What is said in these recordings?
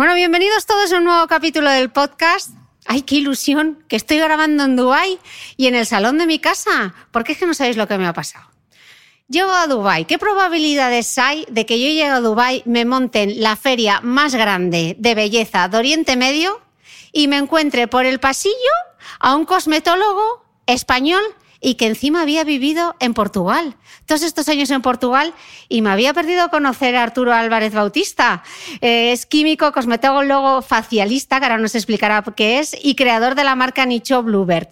Bueno, bienvenidos todos a un nuevo capítulo del podcast. ¡Ay, qué ilusión! Que estoy grabando en Dubái y en el salón de mi casa. Porque es que no sabéis lo que me ha pasado. Llego a Dubái. ¿Qué probabilidades hay de que yo llegue a Dubái, me monte en la feria más grande de belleza de Oriente Medio y me encuentre por el pasillo a un cosmetólogo español y que encima había vivido en Portugal. Todos estos años en Portugal y me había perdido conocer a Arturo Álvarez Bautista. Eh, es químico, cosmetólogo facialista, que ahora nos explicará qué es, y creador de la marca Nicho Bluebird.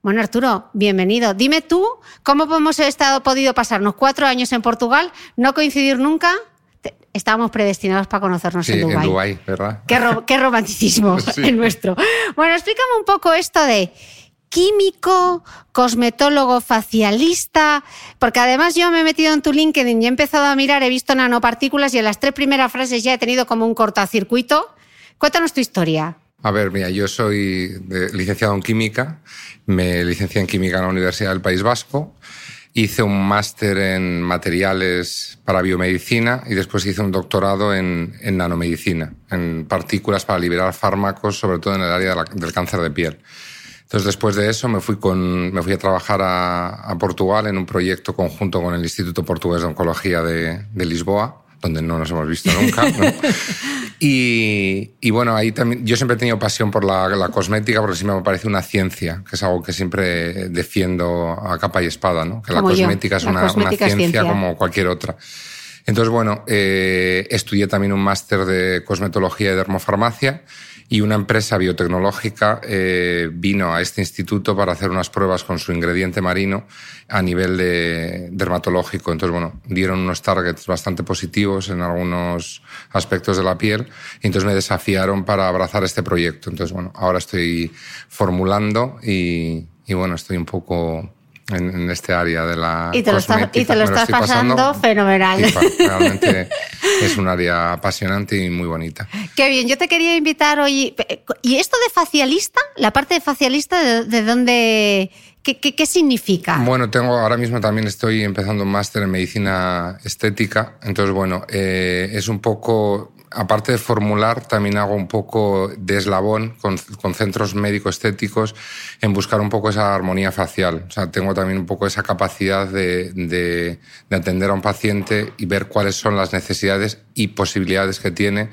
Bueno, Arturo, bienvenido. Dime tú, ¿cómo hemos estado, podido pasarnos cuatro años en Portugal, no coincidir nunca? Estábamos predestinados para conocernos en Dubái. En Dubái, ¿verdad? Qué, romanticismo el nuestro. Bueno, explícame un poco esto de químico, cosmetólogo facialista, porque además yo me he metido en tu LinkedIn y he empezado a mirar, he visto nanopartículas y en las tres primeras frases ya he tenido como un cortocircuito. Cuéntanos tu historia. A ver, mira, yo soy licenciado en química, me licencié en química en la Universidad del País Vasco, hice un máster en materiales para biomedicina y después hice un doctorado en, nanomedicina, en partículas para liberar fármacos, sobre todo en el área del cáncer de piel. Entonces, después de eso, me fui, con, me fui a trabajar a, Portugal en un proyecto conjunto con el Instituto Portugués de Oncología de, Lisboa, donde no nos hemos visto nunca. y, y, bueno, ahí también, yo siempre he tenido pasión por la, la, cosmética porque siempre me parece una ciencia, que es algo que siempre defiendo a capa y espada, ¿no? que la cosmética es una, una ciencia, como cualquier otra. Entonces, bueno, eh, estudié también un máster de cosmetología y dermofarmacia y una empresa biotecnológica eh, vino a este instituto para hacer unas pruebas con su ingrediente marino a nivel de dermatológico. Entonces, bueno, dieron unos targets bastante positivos en algunos aspectos de la piel y entonces me desafiaron para abrazar este proyecto. Entonces, bueno, ahora estoy formulando y, y bueno, estoy un poco en, este área de la y te lo estás, y te lo estás pasando, fenomenal. realmente es un área apasionante y muy bonita. Qué bien, yo te quería invitar hoy. ¿Y esto de facialista? ¿La parte de facialista de, dónde.? ¿Qué, ¿Qué, qué, significa? Bueno, tengo ahora mismo también estoy empezando un máster en medicina estética. Entonces, bueno, eh, es un poco aparte de formular, también hago un poco de eslabón con, centros médico-estéticos en buscar un poco esa armonía facial. O sea, tengo también un poco esa capacidad de, de, atender a un paciente y ver cuáles son las necesidades y posibilidades que tiene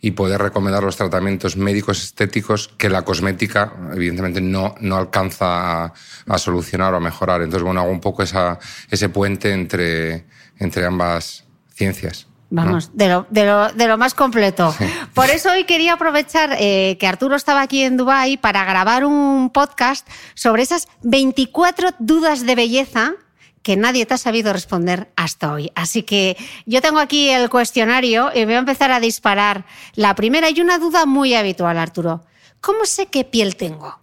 y poder recomendar los tratamientos médicos estéticos que la cosmética, evidentemente, no, no alcanza a, solucionar o a mejorar. Entonces, bueno, hago un poco ese puente entre, entre ambas ciencias. Vamos, de, lo, de, lo, de, lo, más completo. Por eso hoy quería aprovechar eh, que Arturo estaba aquí en Dubái para grabar un podcast sobre esas 24 dudas de belleza que nadie te ha sabido responder hasta hoy. Así que yo tengo aquí el cuestionario y voy a empezar a disparar. La primera y una duda muy habitual, Arturo. ¿Cómo sé qué piel tengo?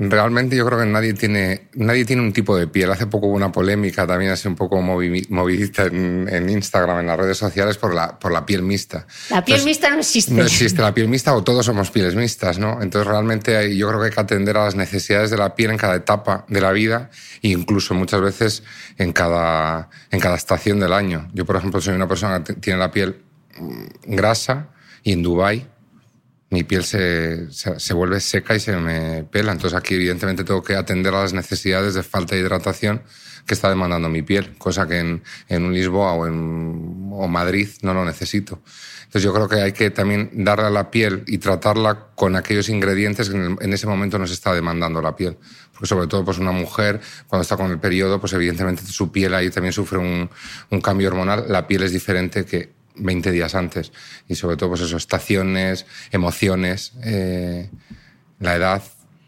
Realmente yo creo que nadie tiene, nadie tiene un tipo de piel. Hace poco hubo una polémica también así un poco movidita en, Instagram, en las redes sociales, por la, por la piel mixta. La piel mixta no existe. No existe la piel mixta o todos somos pieles mixtas, ¿no? Entonces realmente yo creo que hay que atender a las necesidades de la piel en cada etapa de la vida e incluso muchas veces en cada, en cada estación del año. Yo, por ejemplo, soy una persona que tiene la piel mm, grasa y en Dubái mi piel se, se, vuelve seca y se me pela. Entonces aquí evidentemente tengo que atender a las necesidades de falta de hidratación que está demandando mi piel, cosa que en, en Lisboa o en o Madrid no lo necesito. Entonces yo creo que hay que también darle a la piel y tratarla con aquellos ingredientes que en, ese momento nos está demandando la piel. Porque sobre todo pues una mujer cuando está con el periodo, pues evidentemente su piel ahí también sufre un, un cambio hormonal. La piel es diferente que 20 días antes. Y sobre todo, pues eso, estaciones, emociones, eh, la edad.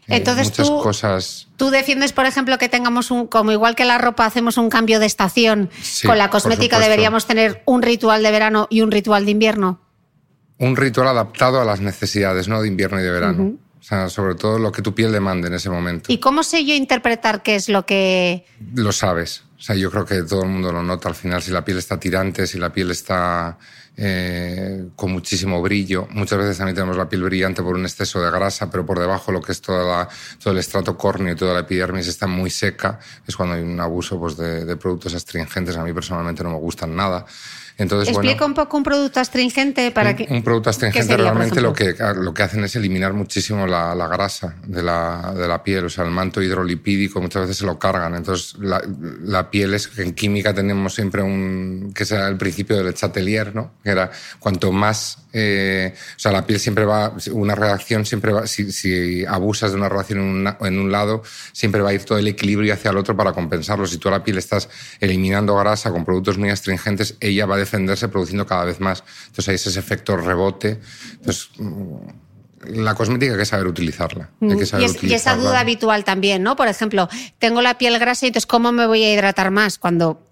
Eh, muchas tú, cosas. tú defiendes, por ejemplo, que tengamos un, como igual que la ropa hacemos un cambio de estación, con la cosmética deberíamos tener un ritual de verano y un ritual de invierno. Un ritual adaptado a las necesidades, ¿no? De invierno y de verano. O sea, sobre todo lo que tu piel demande en ese momento. ¿Y cómo sé yo interpretar qué es lo que... Lo sabes. O sea, yo creo que todo el mundo lo nota al final, si la piel está tirante, si la piel está eh, con muchísimo brillo. Muchas veces también tenemos la piel brillante por un exceso de grasa, pero por debajo lo que es toda todo el estrato córneo y toda la epidermis está muy seca. Es cuando hay un abuso pues, de, de productos astringentes. A mí personalmente no me gustan nada. Explica un poco un producto astringente para que. Un producto astringente realmente lo que, lo que hacen es eliminar muchísimo la, la grasa de la, de la, piel, o sea, el manto hidrolipídico muchas veces se lo cargan. Entonces, la, la piel es en química tenemos siempre un. que será el principio del chatelier, ¿no? Que era cuanto más. Eh, o sea, la piel siempre va. Una reacción siempre va. Si, si abusas de una reacción en, una, en un lado, siempre va a ir todo el equilibrio hacia el otro para compensarlo. Si tú a la piel estás eliminando grasa con productos muy astringentes, ella va a defenderse produciendo cada vez más. Entonces hay ese efecto rebote. Entonces, mm, la cosmética hay que saber utilizarla. Mm, y, esa duda habitual también, ¿no? Por ejemplo, tengo la piel grasa y entonces ¿cómo me voy a hidratar más cuando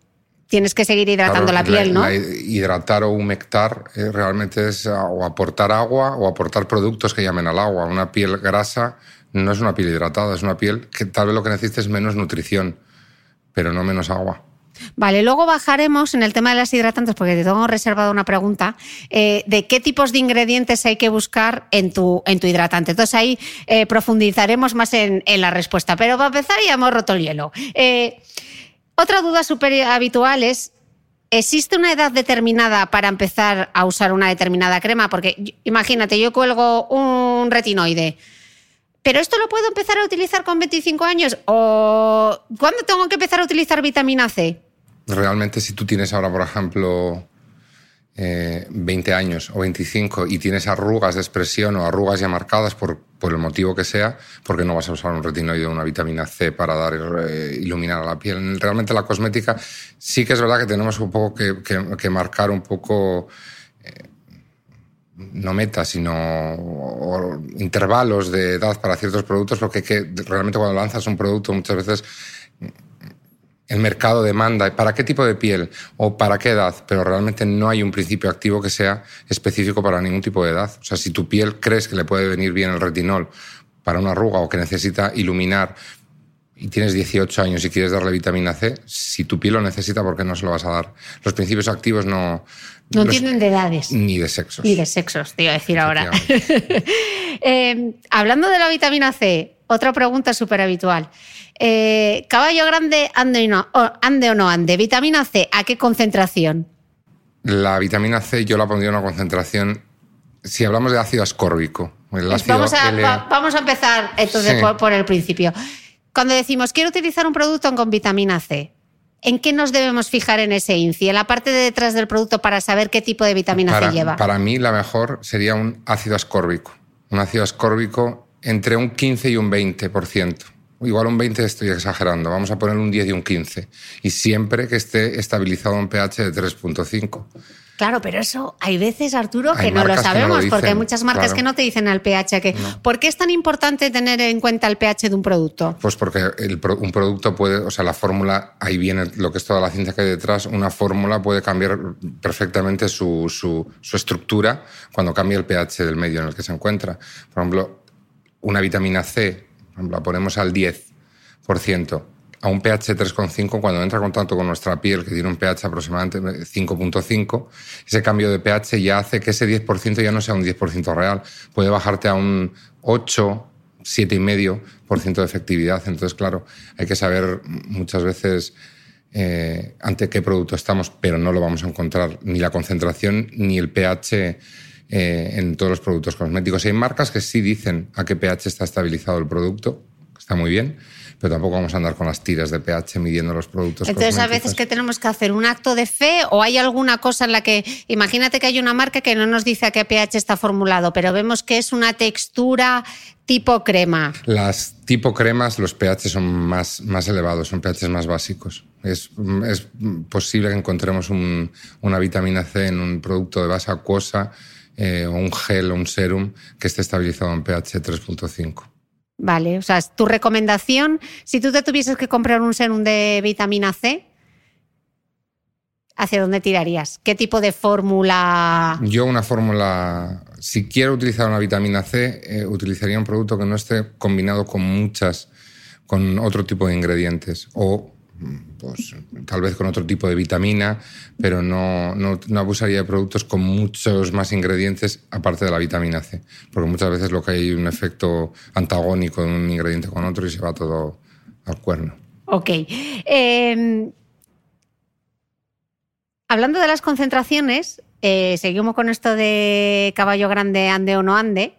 tienes que seguir hidratando la piel, ¿no? hidratar o humectar eh, realmente es o aportar agua o aportar productos que llamen al agua. Una piel grasa no es una piel hidratada, es una piel que tal vez lo que necesita es menos nutrición, pero no menos agua. Vale, luego bajaremos en el tema de las hidratantes, porque te tengo reservado una pregunta, eh, de qué tipos de ingredientes hay que buscar en tu, en tu hidratante. Entonces ahí eh, profundizaremos más en, la respuesta. Pero para empezar ya hemos roto el hielo. Eh, otra duda súper habitual es, ¿existe una edad determinada para empezar a usar una determinada crema? Porque imagínate, yo cuelgo un retinoide. ¿Pero esto lo puedo empezar a utilizar con 25 años? ¿O cuándo tengo que empezar a utilizar vitamina C? realmente si tú tienes ahora, por ejemplo, 20 eh, años o 25 y tienes arrugas de expresión o arrugas ya marcadas por, por el motivo que sea, porque no vas a usar un retinoide o una vitamina C para dar eh, iluminar a la piel. Realmente la cosmética sí que es verdad que tenemos un poco que, marcar un poco... Eh, no metas, sino intervalos de edad para ciertos productos, porque que realmente cuando lanzas un producto muchas veces el mercado demanda para qué tipo de piel o para qué edad, pero realmente no hay un principio activo que sea específico para ningún tipo de edad. O sea, si tu piel crees que le puede venir bien el retinol para una arruga o que necesita iluminar y tienes 18 años y quieres darle vitamina C, si tu piel lo necesita, ¿por qué no se lo vas a dar? Los principios activos no... No tienen de edades. Ni de sexos. Ni de sexos, te iba a decir ahora. Eh, hablando de la vitamina C, otra pregunta súper habitual. caballo grande, ande, no, ande o no ande. Vitamina C, ¿a qué concentración? La vitamina C yo la pondría en una concentración, si hablamos de ácido ascórbico. vamos, a, empezar entonces por, el principio. Cuando decimos quiero utilizar un producto con vitamina C, ¿En qué nos debemos fijar en ese INCI? En la parte de detrás del producto para saber qué tipo de vitamina C lleva. Para mí la mejor sería un ácido ascórbico. Un ácido ascórbico entre un 15 y un 20%. Igual un 20 estoy exagerando, vamos a poner un 10 y un 15. Y siempre que esté estabilizado en pH de 3.5. Claro, pero eso hay veces, Arturo, que no lo sabemos, porque hay muchas marcas que no te dicen el pH. Que, ¿Por qué es tan importante tener en cuenta el pH de un producto? Pues porque un producto puede, o sea, la fórmula, ahí viene lo que es toda la ciencia que hay detrás, una fórmula puede cambiar perfectamente su, su, su estructura cuando cambia el pH del medio en el que se encuentra. Por ejemplo, una vitamina C la ponemos al 10%, a un pH 3,5, cuando entra en contacto con nuestra piel, que tiene un pH aproximadamente 5,5, ese cambio de pH ya hace que ese 10% ya no sea un 10% real. Puede bajarte a un 8, 7,5% de efectividad. Entonces, claro, hay que saber muchas veces eh, ante qué producto estamos, pero no lo vamos a encontrar ni la concentración ni el pH eh, en todos los productos cosméticos. Hay marcas que sí dicen a qué pH está estabilizado el producto, está muy bien, pero tampoco vamos a andar con las tiras de pH midiendo los productos. Entonces, a veces que tenemos que hacer un acto de fe o hay alguna cosa en la que, imagínate que hay una marca que no nos dice a qué pH está formulado, pero vemos que es una textura tipo crema. Las tipo cremas, los pH son más, más elevados, son pH más básicos. Es, es posible que encontremos una vitamina C en un producto de base acuosa eh, o un gel o un serum que esté estabilizado en pH 3.5. Vale, o sea, tu recomendación, si tú te tuvieses que comprar un serum de vitamina C, ¿hacia dónde tirarías? ¿Qué tipo de fórmula? Yo una fórmula, si quiero utilizar una vitamina C, eh, utilizaría un producto que no esté combinado con muchas, con otro tipo de ingredientes o pues tal vez con otro tipo de vitamina, pero no, no, no, abusaría de productos con muchos más ingredientes aparte de la vitamina C, porque muchas veces lo que hay un efecto antagónico de un ingrediente con otro y se va todo al cuerno. Ok. Em, hablando de las concentraciones, eh, seguimos con esto de caballo grande, ande o no ande.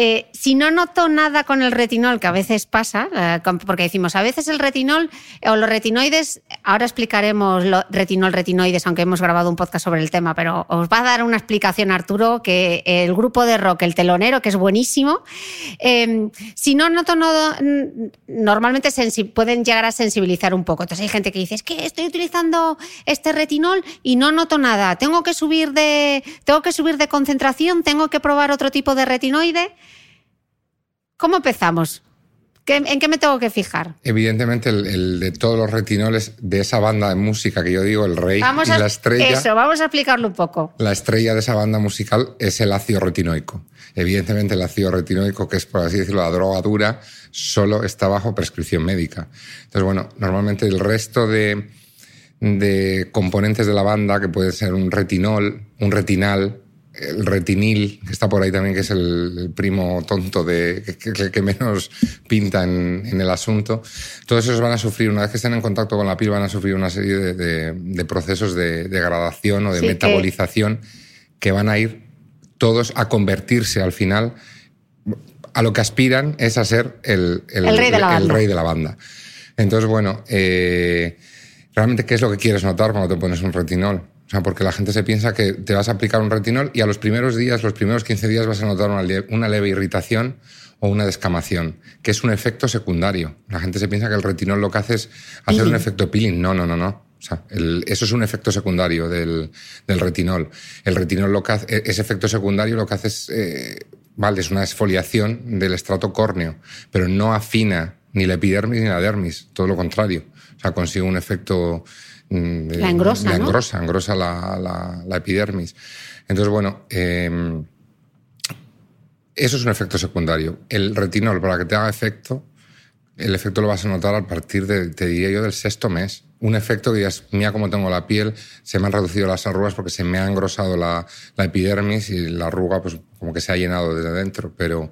Eh, si no noto nada con el retinol, que a veces pasa, eh, porque decimos, a veces el retinol o los retinoides, ahora explicaremos lo, retinol, retinoides, aunque hemos grabado un podcast sobre el tema, pero os va a dar una explicación, Arturo, que el grupo de rock, el telonero, que es buenísimo, em, si no noto normalmente pueden llegar a sensibilizar un poco. Entonces hay gente que dice, es que estoy utilizando este retinol y no noto nada, tengo que subir de, tengo que subir de concentración, tengo que probar otro tipo de retinoide. ¿Cómo empezamos? ¿En qué me tengo que fijar? Evidentemente, el, de todos los retinoles de esa banda de música que yo digo, el rey y la estrella. Eso, vamos a explicarlo un poco. La estrella de esa banda musical es el ácido retinoico. Evidentemente, el ácido retinoico, que es, por así decirlo, la droga dura, solo está bajo prescripción médica. Entonces, bueno, normalmente el resto de, de componentes de la banda, que puede ser un retinol, un retinal, el retinil, que está por ahí también, que es el, primo tonto de, que, que, menos pinta en, el asunto, todos esos van a sufrir, una vez que estén en contacto con la piel, van a sufrir una serie de, procesos de degradación o de metabolización que... van a ir todos a convertirse al final, a lo que aspiran es a ser el, rey, de la banda. Entonces, bueno, eh, realmente, ¿qué es lo que quieres notar cuando te pones un retinol? O sea, porque la gente se piensa que te vas a aplicar un retinol y a los primeros días, los primeros 15 días vas a notar una, leve, irritación o una descamación, que es un efecto secundario. La gente se piensa que el retinol lo que hace es hacer un efecto peeling. No, no, no, no. O sea, eso es un efecto secundario del, retinol. El retinol lo que hace, e, ese efecto secundario lo que hace es, eh, vale, es una exfoliación del estrato córneo, pero no afina ni la epidermis ni la dermis, todo lo contrario. O sea, consigue un efecto la engrosa, la engrosa, engrosa la, la, epidermis. Entonces, bueno, em, eso es un efecto secundario. El retinol, para que te haga efecto, el efecto lo vas a notar a partir de, te diría yo, del sexto mes. Un efecto que digas, mira cómo tengo la piel, se me han reducido las arrugas porque se me ha engrosado la, la epidermis y la arruga pues como que se ha llenado desde dentro, pero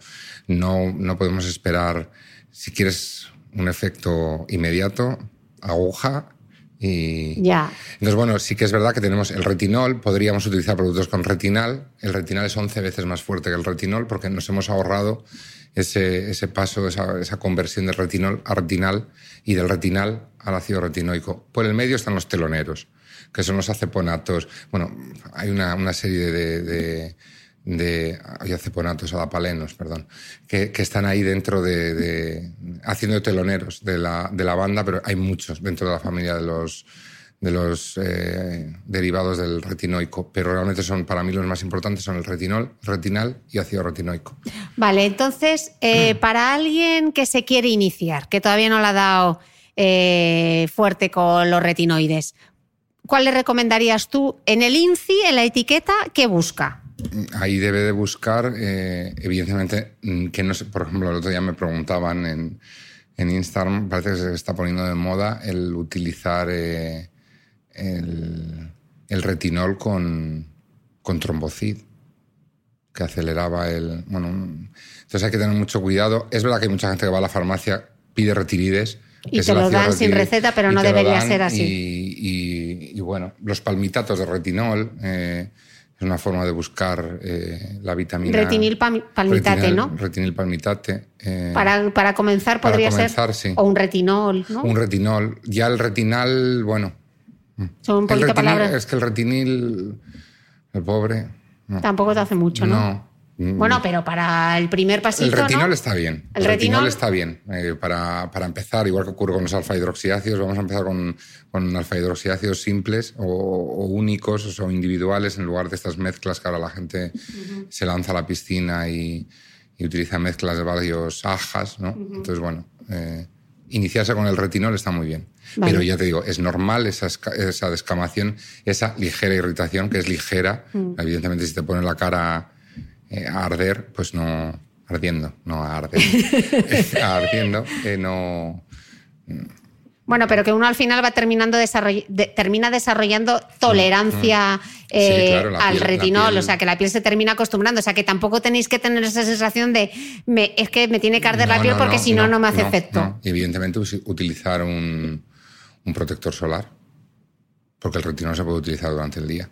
no, no podemos esperar, si quieres un efecto inmediato, aguja Y, ya. Entonces, bueno, sí que es verdad que tenemos el retinol, podríamos utilizar productos con retinal. El retinal es 11 veces más fuerte que el retinol porque nos hemos ahorrado ese, ese paso, esa, esa, conversión del retinol a retinal y del retinal al ácido retinoico. Por el medio están los teloneros, que son los aceponatos. Bueno, hay una, una serie de, de de aceponatos, adapalenos, perdón, que, que, están ahí dentro de, de haciendo teloneros de la, de la, banda, pero hay muchos dentro de la familia de los, de los eh, derivados del retinoico, pero realmente son para mí los más importantes son el retinol, retinal y ácido retinoico. Vale, entonces eh, para alguien que se quiere iniciar, que todavía no le ha dado eh, fuerte con los retinoides, ¿cuál le recomendarías tú en el INCI, en la etiqueta, que busca? Ahí debe de buscar, eh, evidentemente, mm, que no sé, por ejemplo, el otro día me preguntaban en, en Instagram, parece que se está poniendo de moda el utilizar eh, el, el, retinol con, con trombocid, que aceleraba el... Bueno, entonces hay que tener mucho cuidado. Es verdad que hay mucha gente que va a la farmacia, pide retirides, y te lo dan sin receta, pero no debería ser así. Y, y, bueno, los palmitatos de retinol, eh, es una forma de buscar eh, la vitamina. Retinil palmitate, ¿no? Retinil palmitate. Eh, para, para, comenzar podría ser. O un retinol, ¿no? Un retinol. Ya el retinal, bueno. Son un poquito palabras. Es que el retinil, el pobre. Tampoco te hace mucho, ¿no? No. Mm. Bueno, pero para el primer pasito. El retinol está bien. El, retinol... está bien. Eh, para, para, empezar, igual que ocurre con los alfa hidroxiácidos, vamos a empezar con, con alfa hidroxiácidos simples o, únicos o individuales en lugar de estas mezclas que ahora la gente se lanza a la piscina y, utiliza mezclas de varios ajas, ¿no? Entonces, bueno, eh, iniciarse con el retinol está muy bien. Pero ya te digo, es normal esa, esa descamación, esa ligera irritación, que es ligera. Mm. Evidentemente, si te pone la cara eh, a arder, pues no ardiendo, no a arder, ardiendo, eh, no. Bueno, pero que uno al final va terminando termina desarrollando tolerancia mm, mm. Eh, al retinol, o sea, que la piel se termina acostumbrando, o sea, que tampoco tenéis que tener esa sensación de me, es que me tiene que arder la piel porque si no, no me hace efecto. Evidentemente utilizar un, un, protector solar, porque el retinol se puede utilizar durante el día.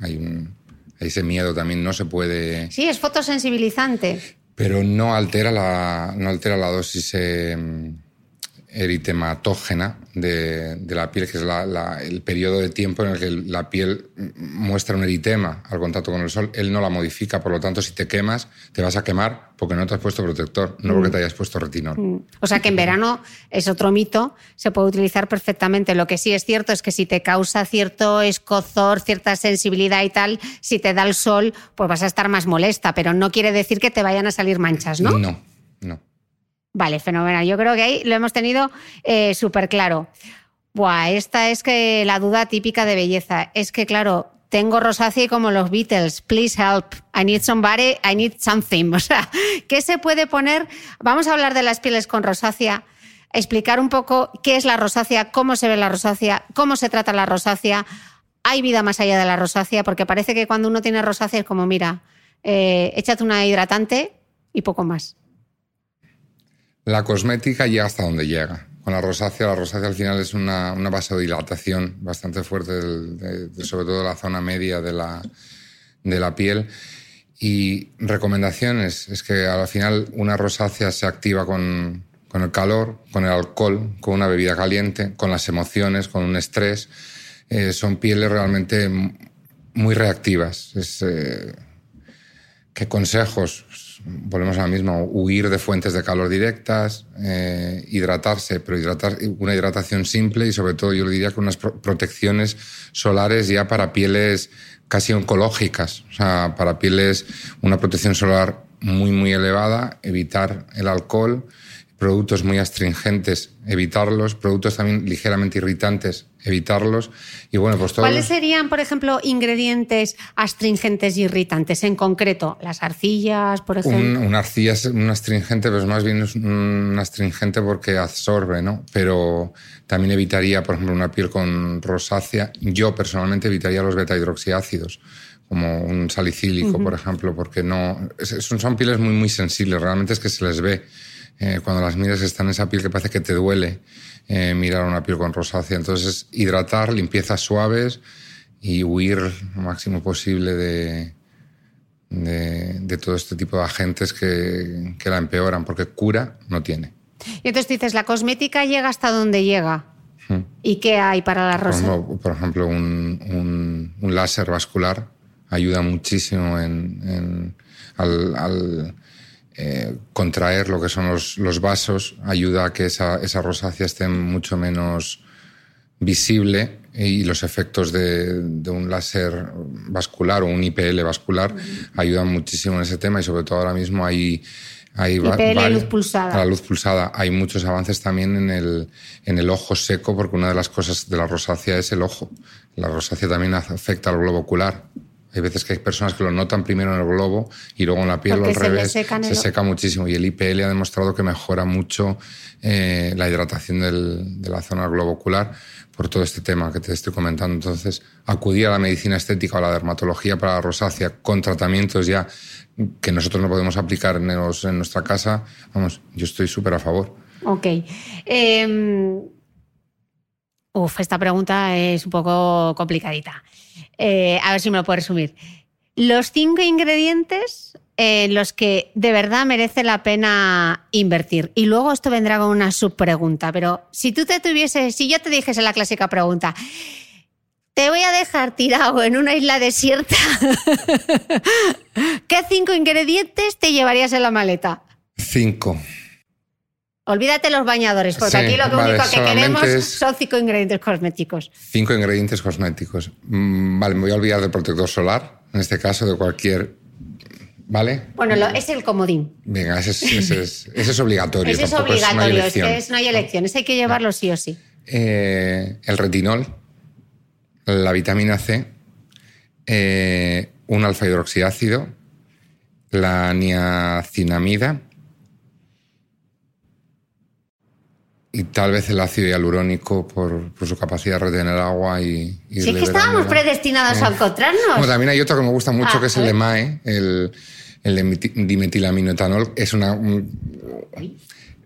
Hay un, ese miedo también no se puede... Sí, es fotosensibilizante. Pero no altera la, no altera la dosis eh, eritematógena de, la piel, que es el periodo de tiempo en el que la piel muestra un eritema al contacto con el sol. Él no la modifica, por lo tanto, si te quemas, te vas a quemar porque no te has puesto protector, no porque te hayas puesto retinol. Mm. O sea que en verano es otro mito, se puede utilizar perfectamente. Lo que sí es cierto es que si te causa cierto escozor, cierta sensibilidad y tal, si te da el sol, pues vas a estar más molesta, pero no quiere decir que te vayan a salir manchas, ¿no? No, no. Vale, fenomenal. Yo creo que ahí lo hemos tenido eh, súper claro. Buah, esta es que la duda típica de belleza. Es que, claro, tengo rosácea como los Beatles. Please help. I need somebody, I need something. O sea, ¿qué se puede poner? Vamos a hablar de las pieles con rosácea, explicar un poco qué es la rosácea, cómo se ve la rosácea, cómo se trata la rosácea. ¿Hay vida más allá de la rosácea? Porque parece que cuando uno tiene rosácea es como, mira, eh, échate una hidratante y poco más. La cosmética llega hasta donde llega. Con la rosácea, la rosácea al final es una, una vasodilatación bastante fuerte, sobre todo de la zona media de la, de la piel. Y recomendaciones, es que al final una rosácea se activa con, con el calor, con el alcohol, con una bebida caliente, con las emociones, con un estrés. Eh, son pieles realmente muy reactivas. Eh, ¿Qué consejos? Volvemos a la misma, huir de fuentes de calor directas, eh, hidratarse, pero hidratar, una hidratación simple y sobre todo yo le diría que unas protecciones solares ya para pieles casi oncológicas, o sea, para pieles una protección solar muy, muy elevada, evitar el alcohol, productos muy astringentes, evitarlos, productos también ligeramente irritantes, evitarlos. Y bueno, pues ¿Cuáles serían, por ejemplo, ingredientes astringentes y irritantes en concreto? Las arcillas, por ejemplo. Un, una arcilla es un astringente, pero más bien es un astringente porque absorbe, ¿no? Pero también evitaría, por ejemplo, una piel con rosácea. Yo personalmente evitaría los beta-hidroxiácidos como un salicílico, por ejemplo, porque no son, son pieles muy, muy sensibles, realmente es que se les ve eh, cuando las miras están en esa piel que parece que te duele eh, mirar una piel con rosácea. Entonces, hidratar, limpiezas suaves y huir lo máximo posible de, de, todo este tipo de agentes que, que, la empeoran, porque cura no tiene. Y entonces dices, la cosmética llega hasta donde llega. Hmm. ¿Y qué hay para la rosa? Por ejemplo, un, un, láser vascular ayuda muchísimo en, al, eh, contraer lo que son los, los, vasos, ayuda a que esa, esa rosácea esté mucho menos visible y los efectos de, un láser vascular o un IPL vascular ayudan muchísimo en ese tema y sobre todo ahora mismo hay... hay IPL, luz pulsada. La luz pulsada. Hay muchos avances también en el, en el ojo seco porque una de las cosas de la rosácea es el ojo. La rosácea también afecta al globo ocular. Hay veces que hay personas que lo notan primero en el globo y luego en la piel o al revés se seca muchísimo. Y el IPL ha demostrado que mejora mucho eh, la hidratación de la zona del globo ocular por todo este tema que te estoy comentando. Entonces, acudir a la medicina estética o a la dermatología para la rosácea con tratamientos ya que nosotros no podemos aplicar en, en nuestra casa, vamos, yo estoy súper a favor. Ok. Em, uf, esta pregunta es un poco complicadita. Eh, a ver si me lo puedo resumir. Los cinco ingredientes en los que de verdad merece la pena invertir. Y luego esto vendrá con una subpregunta, pero si tú te tuvieses, si yo te dijese la clásica pregunta, te voy a dejar tirado en una isla desierta, ¿qué cinco ingredientes te llevarías en la maleta? Cinco. Olvídate los bañadores, porque aquí lo único que queremos son cinco ingredientes cosméticos. Cinco ingredientes cosméticos. Mm, vale, me voy a olvidar del protector solar, en este caso de cualquier ¿Vale? Bueno, es el comodín. Venga, ese es, obligatorio. ese es obligatorio, es, que no hay elecciones, hay que llevarlo sí o sí. Eh, el retinol, la vitamina C, eh, un alfa hidroxiácido, la niacinamida y tal vez el ácido hialurónico por, su capacidad de retener agua y... y sí, es que estábamos predestinados a encontrarnos. también hay otro que me gusta mucho ah, que es el EMAE, el el dimetilaminoetanol es una...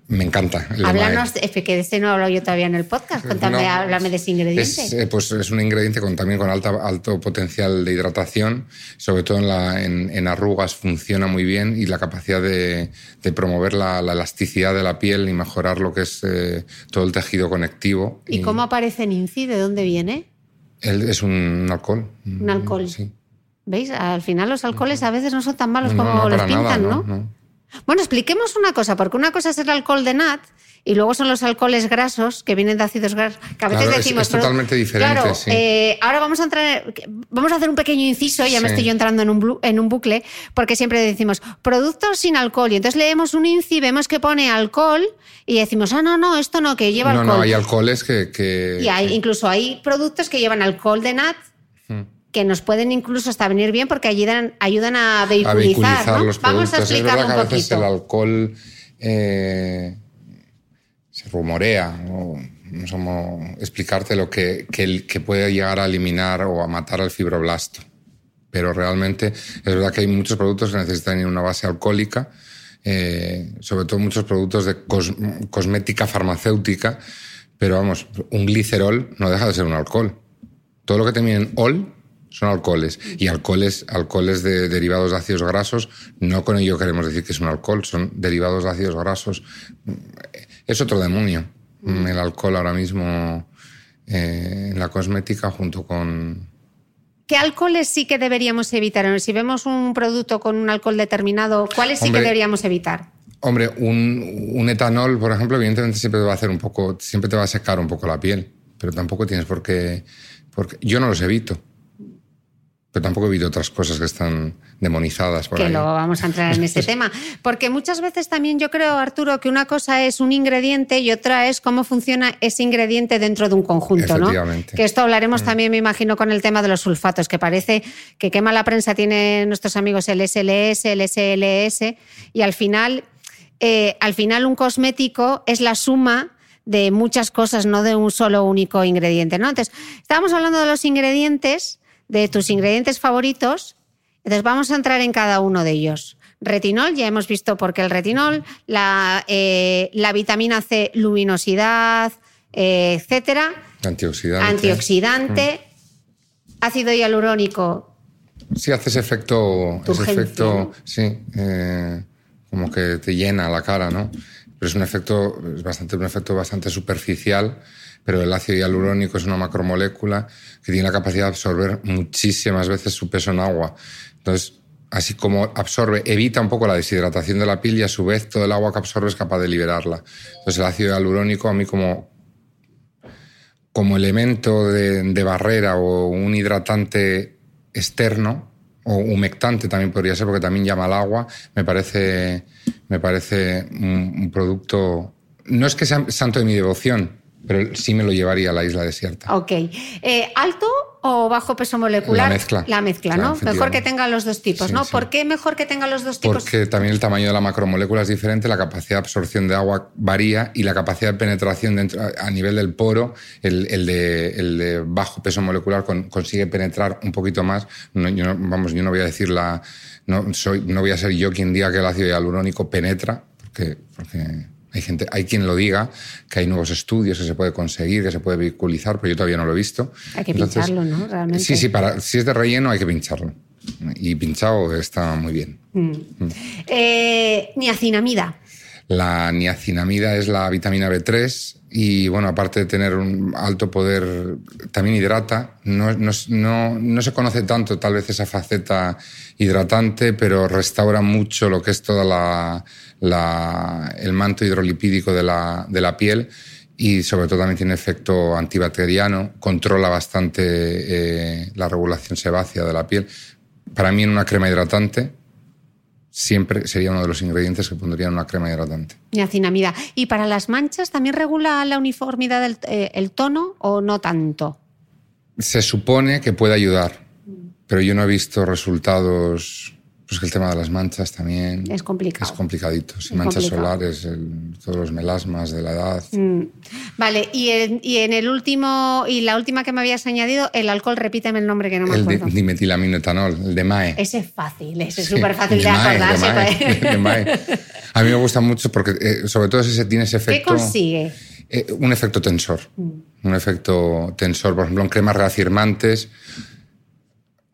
me encanta. Háblanos, que de este no he hablado yo todavía en el podcast. Cuéntame, háblame de ese ingrediente. Es, eh, pues es un ingrediente con, también con alta, alto potencial de hidratación, sobre todo en, la, en, arrugas funciona muy bien y la capacidad de, promover la, elasticidad de la piel y mejorar lo que es eh, todo el tejido conectivo. ¿Y, cómo aparece en INCI? ¿De dónde viene? es un alcohol. Un alcohol. Sí. ¿Veis? Al final los alcoholes a veces no son tan malos como los pintan, ¿no? Bueno, expliquemos una cosa, porque una cosa es el alcohol de nat y luego son los alcoholes grasos que vienen de ácidos grasos, que a veces decimos... Es, totalmente diferente, claro, eh, ahora vamos a entrar... Vamos a hacer un pequeño inciso, ya me estoy yo entrando en un, en un bucle, porque siempre decimos productos sin alcohol y entonces leemos un INCI, vemos que pone alcohol y decimos, ah, no, no, esto no, que lleva alcohol. No, no, hay alcoholes que... y hay, incluso hay productos que llevan alcohol de nat que nos pueden incluso hasta venir bien porque ayudan, ayudan a vehiculizar. Vamos a explicar un poquito. el alcohol eh, se rumorea, no, sé cómo explicarte lo que, que, puede llegar a eliminar o a matar al fibroblasto. Pero realmente es verdad que hay muchos productos que necesitan una base alcohólica, eh, sobre todo muchos productos de cosmética farmacéutica, pero vamos, un glicerol no deja de ser un alcohol. Todo lo que termina en ol son alcoholes. Y alcoholes, alcoholes de derivados de ácidos grasos, no con ello queremos decir que es un alcohol, son derivados de ácidos grasos. Es otro demonio. Mm. El alcohol ahora mismo eh, en la cosmética junto con... ¿Qué alcoholes sí que deberíamos evitar? Si vemos un producto con un alcohol determinado, ¿cuáles sí que deberíamos evitar? Hombre, un, un, etanol, por ejemplo, evidentemente siempre te va a hacer un poco, siempre te va a secar un poco la piel, pero tampoco tienes por qué, porque yo no los evito pero tampoco he visto otras cosas que están demonizadas por que luego vamos a entrar en ese tema. Porque muchas veces también yo creo, Arturo, que una cosa es un ingrediente y otra es cómo funciona ese ingrediente dentro de un conjunto, ¿no? Que esto hablaremos mm. también, me imagino, con el tema de los sulfatos, que parece que qué mala prensa tienen nuestros amigos el SLS, el SLS, y al final, eh, al final un cosmético es la suma de muchas cosas, no de un solo único ingrediente, ¿no? Entonces, estábamos hablando de los ingredientes de tus ingredientes favoritos. Entonces vamos a entrar en cada uno de ellos. retinol, ya hemos visto por qué el retinol, la, eh, la vitamina C, luminosidad, eh, etcétera. Antioxidante. Antioxidante. Mm. Ácido hialurónico. Sí, hace ese efecto, ese efecto, sí, eh, como que te llena la cara, ¿no? Pero es un efecto, es bastante, un efecto bastante superficial, pero el ácido hialurónico es una macromolécula que tiene la capacidad de absorber muchísimas veces su peso en agua. Entonces, así como absorbe, evita un poco la deshidratación de la piel y a su vez todo el agua que absorbe es capaz de liberarla. Entonces el ácido hialurónico a mí como, como elemento de, barrera o un hidratante externo o humectante también podría ser porque también llama al agua, me parece, me parece un producto... No es que sea santo de mi devoción, pero sí me lo llevaría a la isla desierta. Ok. Eh, ¿Alto o bajo peso molecular? La mezcla. La mezcla, ¿no? Mejor que tenga los dos tipos, ¿no? ¿Por qué mejor que tenga los dos tipos? Porque también el tamaño de la macromolécula es diferente, la capacidad de absorción de agua varía y la capacidad de penetración dentro, a nivel del poro, el, de, bajo peso molecular consigue penetrar un poquito más. yo vamos, yo no voy a decir la. No, soy, no voy a ser yo quien diga que el ácido hialurónico penetra, porque, porque hay, gente, hay quien lo diga, que hay nuevos estudios que se puede conseguir, que se puede vehiculizar, pero yo todavía no lo he visto. Hay que pincharlo, ¿no? Realmente. Sí, sí, para, si es de relleno hay que pincharlo. Y pinchado está muy bien. Mm. Mm. Eh, niacinamida. La niacinamida es la vitamina B3 y, bueno, aparte de tener un alto poder, también hidrata. No, no, no, se conoce tanto tal vez esa faceta hidratante, pero restaura mucho lo que es toda la, la, el manto hidrolipídico de la, de la piel y sobre todo también tiene efecto antibacteriano, controla bastante eh, la regulación sebácea de la piel. Para mí en una crema hidratante siempre sería uno de los ingredientes que pondría en una crema hidratante. Niacinamida. ¿Y para las manchas también regula la uniformidad del eh, el tono o no tanto? Se supone que puede ayudar, pero yo no he visto resultados pues que el tema de las manchas también es complicado. Es complicadito. manchas solares, todos los melasmas de la edad. Mm. Vale, y en, y en, el último, y la última que me habías añadido, el alcohol, repíteme el nombre que no me acuerdo. El dimetilaminoetanol, el de MAE. Ese es fácil, ese es súper fácil de, acordarse. De MAE, A mí me gusta mucho porque, eh, sobre todo, ese tiene ese efecto. ¿Qué consigue? Eh, un efecto tensor. Mm. Un efecto tensor, por ejemplo, en cremas reafirmantes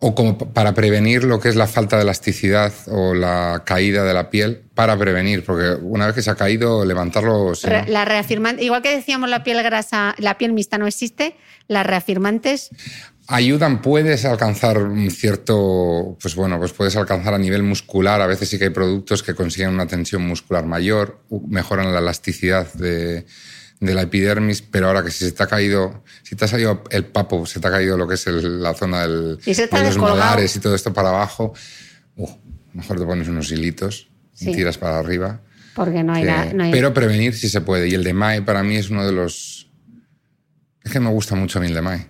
o como para prevenir lo que es la falta de elasticidad o la caída de la piel, para prevenir, porque una vez que se ha caído, levantarlo... la reafirmante, igual que decíamos la piel grasa, la piel mixta no existe, las reafirmantes... Ayudan, puedes alcanzar un cierto, pues bueno, pues puedes alcanzar a nivel muscular, a veces sí que hay productos que consiguen una tensión muscular mayor, mejoran la elasticidad de, de la epidermis, pero ahora que si se te ha caído, si te ha salido el papo, se te ha caído lo que es la zona del, de los molares y todo esto para abajo, uh, mejor te pones unos hilitos y tiras para arriba. Porque no hay, nada. Pero prevenir sí se puede. Y el de MAE para mí es uno de los... Es que me gusta mucho a mí el de MAE.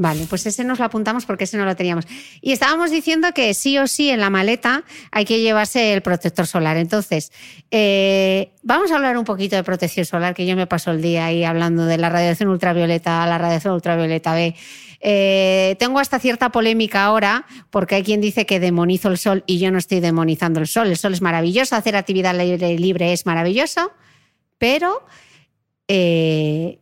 Vale, pues ese nos lo apuntamos porque ese no lo teníamos. Y estábamos diciendo que sí o sí en la maleta hay que llevarse el protector solar. Entonces, eh, vamos a hablar un poquito de protección solar, que yo me paso el día ahí hablando de la radiación ultravioleta, la radiación ultravioleta B. Eh, tengo hasta cierta polémica ahora porque hay quien dice que demonizo el sol y yo no estoy demonizando el sol. El sol es maravilloso, hacer actividad libre, libre es maravilloso, pero... Eh,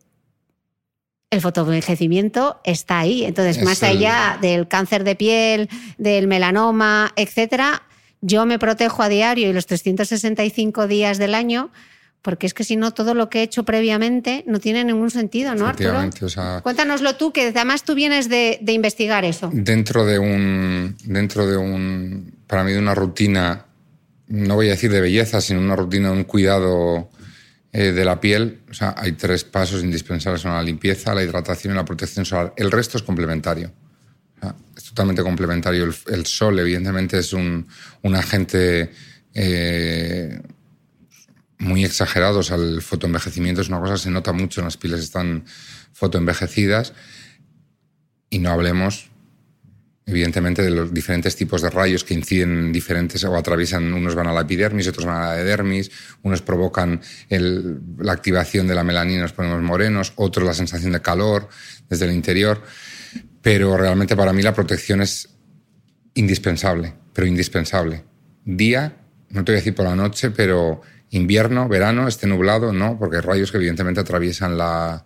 el fotoenvejecimiento está ahí. Entonces, más allá del cáncer de piel, del melanoma, etcétera, yo me protejo a diario y los 365 días del año porque es que si no, todo lo que he hecho previamente no tiene ningún sentido, ¿no, Arturo? Cuéntanoslo tú, que además tú vienes de, de, investigar eso. Dentro de un, dentro de un, para mí de una rutina, no voy a decir de belleza, sino una rutina, un cuidado de la piel, o sea, hay tres pasos indispensables, son la limpieza, la hidratación y la protección solar. El resto es complementario. es totalmente complementario. El, sol, evidentemente, es un, agente eh, muy exagerado. O sea, el fotoenvejecimiento es una cosa que se nota mucho, en las pieles están fotoenvejecidas. Y no hablemos evidentemente, de los diferentes tipos de rayos que inciden diferentes o atraviesan, unos van a la epidermis, otros van a la edermis, unos provocan la activación de la melanina, nos ponemos morenos, otros la sensación de calor desde el interior, pero realmente para mí la protección es indispensable, pero indispensable, día no te voy a decir por la noche, pero invierno, verano, esté nublado, no, porque hay rayos que evidentemente atraviesan las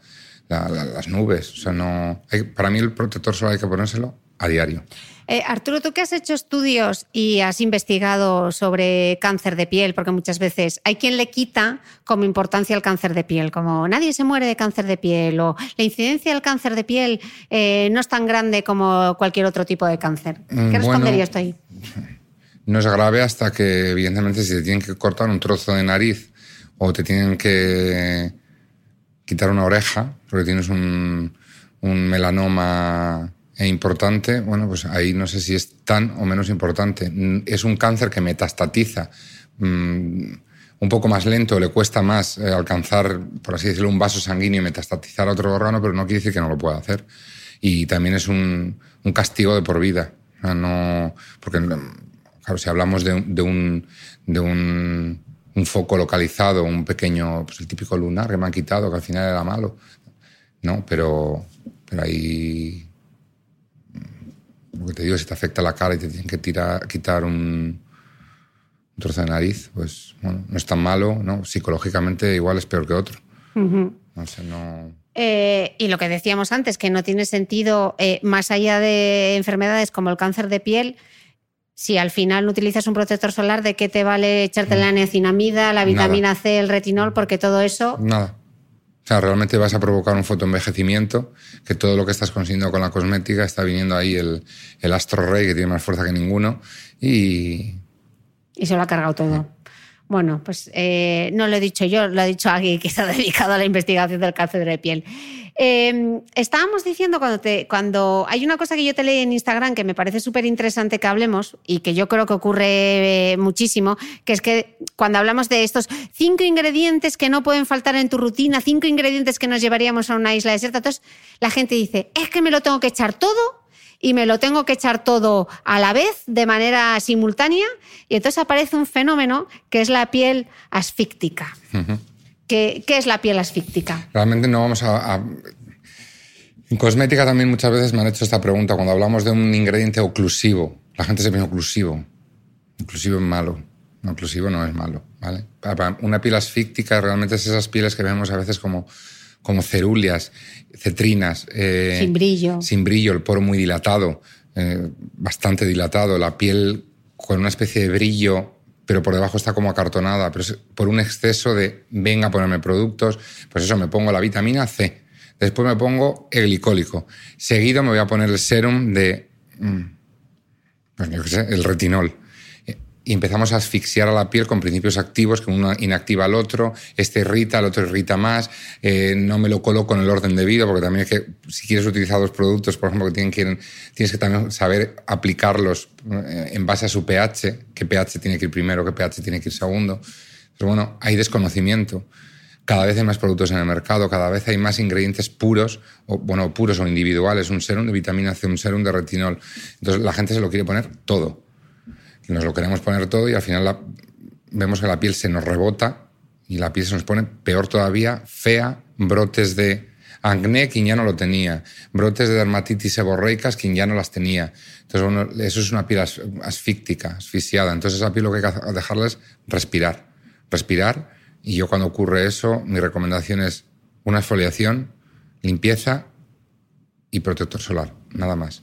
nubes. O no, para mí el protector solar hay que ponérselo a diario. Eh, Arturo, tú que has hecho estudios y has investigado sobre cáncer de piel, porque muchas veces hay quien le quita como importancia el cáncer de piel, como nadie se muere de cáncer de piel o la incidencia del cáncer de piel eh, no es tan grande como cualquier otro tipo de cáncer. ¿Qué mm, responderías tú ahí? No es grave hasta que, evidentemente, si te tienen que cortar un trozo de nariz o te tienen que quitar una oreja porque tienes un, un melanoma e importante, bueno, pues ahí no sé si es tan o menos importante. Es un cáncer que metastatiza. Mm, un poco más lento, le cuesta más eh, alcanzar, por así decirlo, un vaso sanguíneo y metastatizar a otro órgano, pero no quiere decir que no lo pueda hacer. Y también es un, castigo de por vida. no, porque, claro, si hablamos de, un, de un, foco localizado, un pequeño, pues el típico lunar que me han quitado, que al final era malo, no, pero, pero ahí porque te digo, si te afecta la cara y te tienen que tirar, quitar un, trozo de nariz, pues bueno, no es tan malo, ¿no? Psicológicamente igual es peor que otro. No sé, no... Eh, y lo que decíamos antes, que no tiene sentido, eh, más allá de enfermedades como el cáncer de piel, si al final no utilizas un protector solar, ¿de qué te vale echarte la mm. niacinamida, la vitamina C, el retinol? Porque todo eso... Nada. O sea, realmente vas a provocar un fotoenvejecimiento, que todo lo que estás consiguiendo con la cosmética está viniendo ahí el, el astro rey, que tiene más fuerza que ninguno, y... Y se lo ha cargado todo. Bueno, pues eh, no lo he dicho yo, lo ha dicho alguien que está dedicado a la investigación del cáncer de piel. Em, estábamos diciendo cuando, te, cuando hay una cosa que yo te leí en Instagram que me parece súper interesante que hablemos y que yo creo que ocurre eh, muchísimo, que es que cuando hablamos de estos cinco ingredientes que no pueden faltar en tu rutina, cinco ingredientes que nos llevaríamos a una isla desierta, entonces la gente dice, es que me lo tengo que echar todo y me lo tengo que echar todo a la vez, de manera simultánea, y entonces aparece un fenómeno que es la piel asfíctica. ¿Qué, es la piel asfíctica? Realmente no vamos a, En cosmética también muchas veces me han hecho esta pregunta. Cuando hablamos de un ingrediente oclusivo, la gente se piensa oclusivo. Oclusivo es malo. No, oclusivo no es malo. ¿vale? Una piel asfíctica realmente es esas pieles que vemos a veces como, como ceruleas, cetrinas. Eh, sin brillo. Sin brillo, el poro muy dilatado, eh, bastante dilatado, la piel con una especie de brillo pero por debajo está como acartonada, pero es por un exceso de venga a ponerme productos, pues eso, me pongo la vitamina C, después me pongo el glicólico, seguido me voy a poner el serum de, mm, pues yo qué sé, el retinol y empezamos a asfixiar a la piel con principios activos que uno inactiva al otro, este irrita, el otro irrita más, eh, no me lo coloco en el orden debido, porque también es que si quieres utilizar los productos, por ejemplo, que tienen que tienes que también saber aplicarlos eh, en base a su pH, qué pH tiene que ir primero, qué pH tiene que ir segundo. Pero bueno, hay desconocimiento. Cada vez hay más productos en el mercado, cada vez hay más ingredientes puros, o bueno, puros o individuales, un serum de vitamina C, un serum de retinol. Entonces la gente se lo quiere poner todo nos lo queremos poner todo y al final vemos que la piel se nos rebota y la piel se nos pone peor todavía, fea, brotes de acné, quien ya no lo tenía, brotes de dermatitis seborreicas, quien ya no las tenía. Entonces, eso es una piel asfíctica, asfixiada. Entonces, esa piel lo que hay que dejarla es respirar. Respirar. Y yo cuando ocurre eso, mi recomendación es una exfoliación, limpieza y protector solar, nada más.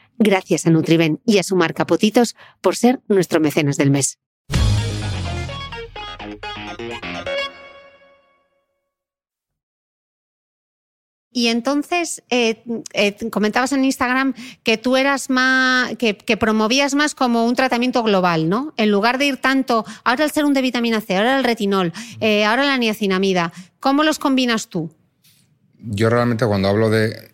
Gracias a Nutriben y a su marca Potitos por ser nuestro mecenas del mes. Y entonces eh, eh, comentabas en Instagram que tú eras más, que, promovías más como un tratamiento global, ¿no? En lugar de ir tanto, ahora el serum de vitamina C, ahora el retinol, eh, ahora la niacinamida, ¿cómo los combinas tú? Yo realmente cuando hablo de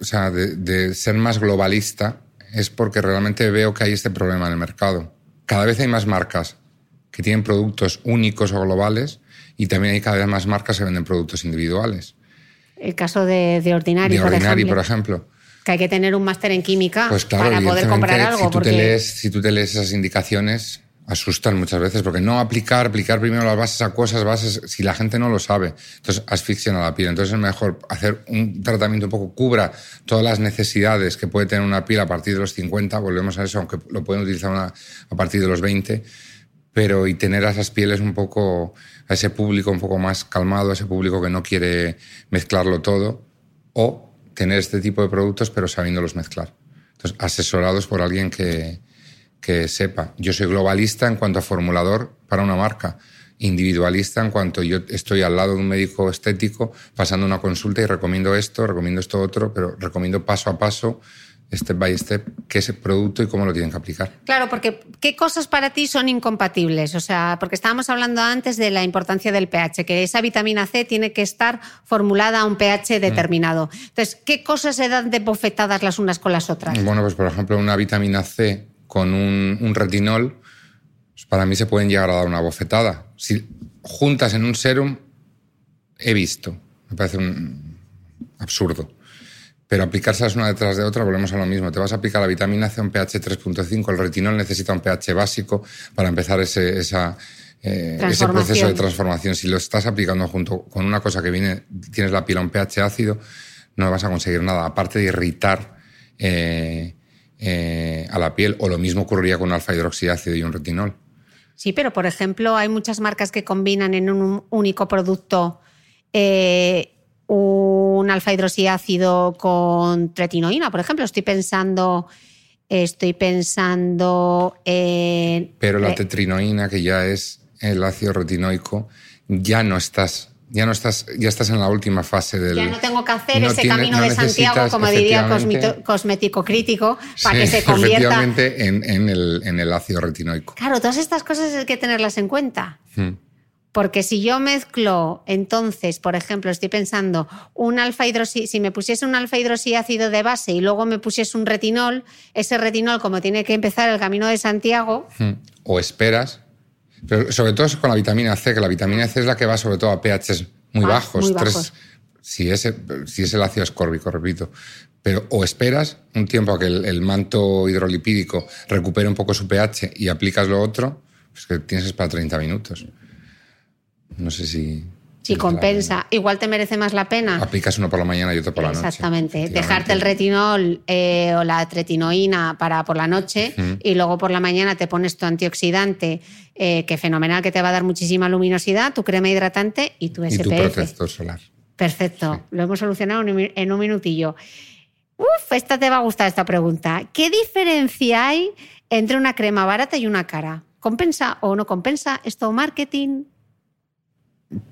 o sea, de, ser más globalista es porque realmente veo que hay este problema en el mercado. Cada vez hay más marcas que tienen productos únicos o globales y también hay cada vez más marcas que venden productos individuales. El caso de, de Ordinary, de Ordinary por, ejemplo, Que hay que tener un máster en química pues para poder comprar algo. Si tú, te lees, si tú te lees esas indicaciones, asustan muchas veces, porque no aplicar, aplicar primero las bases acuosas, bases, si la gente no lo sabe, entonces asfixian a la piel. Entonces es mejor hacer un tratamiento un poco cubra todas las necesidades que puede tener una piel a partir de los 50, volvemos a eso, aunque lo pueden utilizar a partir de los 20, pero y tener a esas pieles un poco, a ese público un poco más calmado, a ese público que no quiere mezclarlo todo, o tener este tipo de productos pero sabiéndolos mezclar. Entonces, asesorados por alguien que, que sepa. Yo soy globalista en cuanto a formulador para una marca, individualista en cuanto yo estoy al lado de un médico estético pasando una consulta y recomiendo esto, recomiendo esto otro, pero recomiendo paso a paso step by step, qué es el producto y cómo lo tienen que aplicar. Claro, porque ¿qué cosas para ti son incompatibles? O sea, porque estábamos hablando antes de la importancia del pH, que esa vitamina C tiene que estar formulada a un pH determinado. Entonces, ¿qué cosas se dan de bofetadas las unas con las otras? Bueno, pues por ejemplo, una vitamina C con un, retinol, pues para mí se pueden llegar a dar una bofetada. Si juntas en un serum, he visto. Me parece un absurdo. Pero aplicárselas una detrás de otra, volvemos a lo mismo. Te vas a aplicar la vitamina C a un pH 3.5, el retinol necesita un pH básico para empezar ese, esa, eh, ese proceso de transformación. Si lo estás aplicando junto con una cosa que viene, tienes la piel a un pH ácido, no vas a conseguir nada, aparte de irritar eh, eh, a la piel, o lo mismo ocurriría con un alfa hidroxiácido y un retinol. Sí, pero por ejemplo, hay muchas marcas que combinan en un único producto eh, un alfa hidroxiácido con retinoína, por ejemplo. Estoy pensando. Estoy pensando en. Pero la tetrinoína, que ya es el ácido retinoico, ya no estás ya no estás, ya estás en la última fase del. Ya no tengo que hacer ese camino de Santiago, como diría cosmético crítico, para que se convierta. Efectivamente, en, el, en, el, ácido retinoico. Claro, todas estas cosas hay que tenerlas en cuenta. Hmm. Porque si yo mezclo, entonces, por ejemplo, estoy pensando, un alfa si me pusiese un alfa hidroxiácido de base y luego me pusiese un retinol, ese retinol, como tiene que empezar el camino de Santiago. Hmm. O esperas pero sobre todo con la vitamina C, que la vitamina C es la que va sobre todo a pHs muy ah, bajos. si, es, si es el ácido ascórbico, repito. Pero o esperas un tiempo a que el, manto hidrolipídico recupere un poco su pH y aplicas lo otro, pues que tienes para 30 minutos. No sé si... Si compensa, igual te merece más la pena. Aplicas uno por la mañana y otro por la noche. Exactamente. Dejarte el retinol eh, o la tretinoína para por la noche y luego por la mañana te pones tu antioxidante, eh, que fenomenal, que te va a dar muchísima luminosidad, tu crema hidratante y tu SPF. Y tu protector solar. Perfecto. Lo hemos solucionado en un minutillo. Uf, esta te va a gustar esta pregunta. ¿Qué diferencia hay entre una crema barata y una cara? ¿Compensa o no compensa? ¿Esto marketing?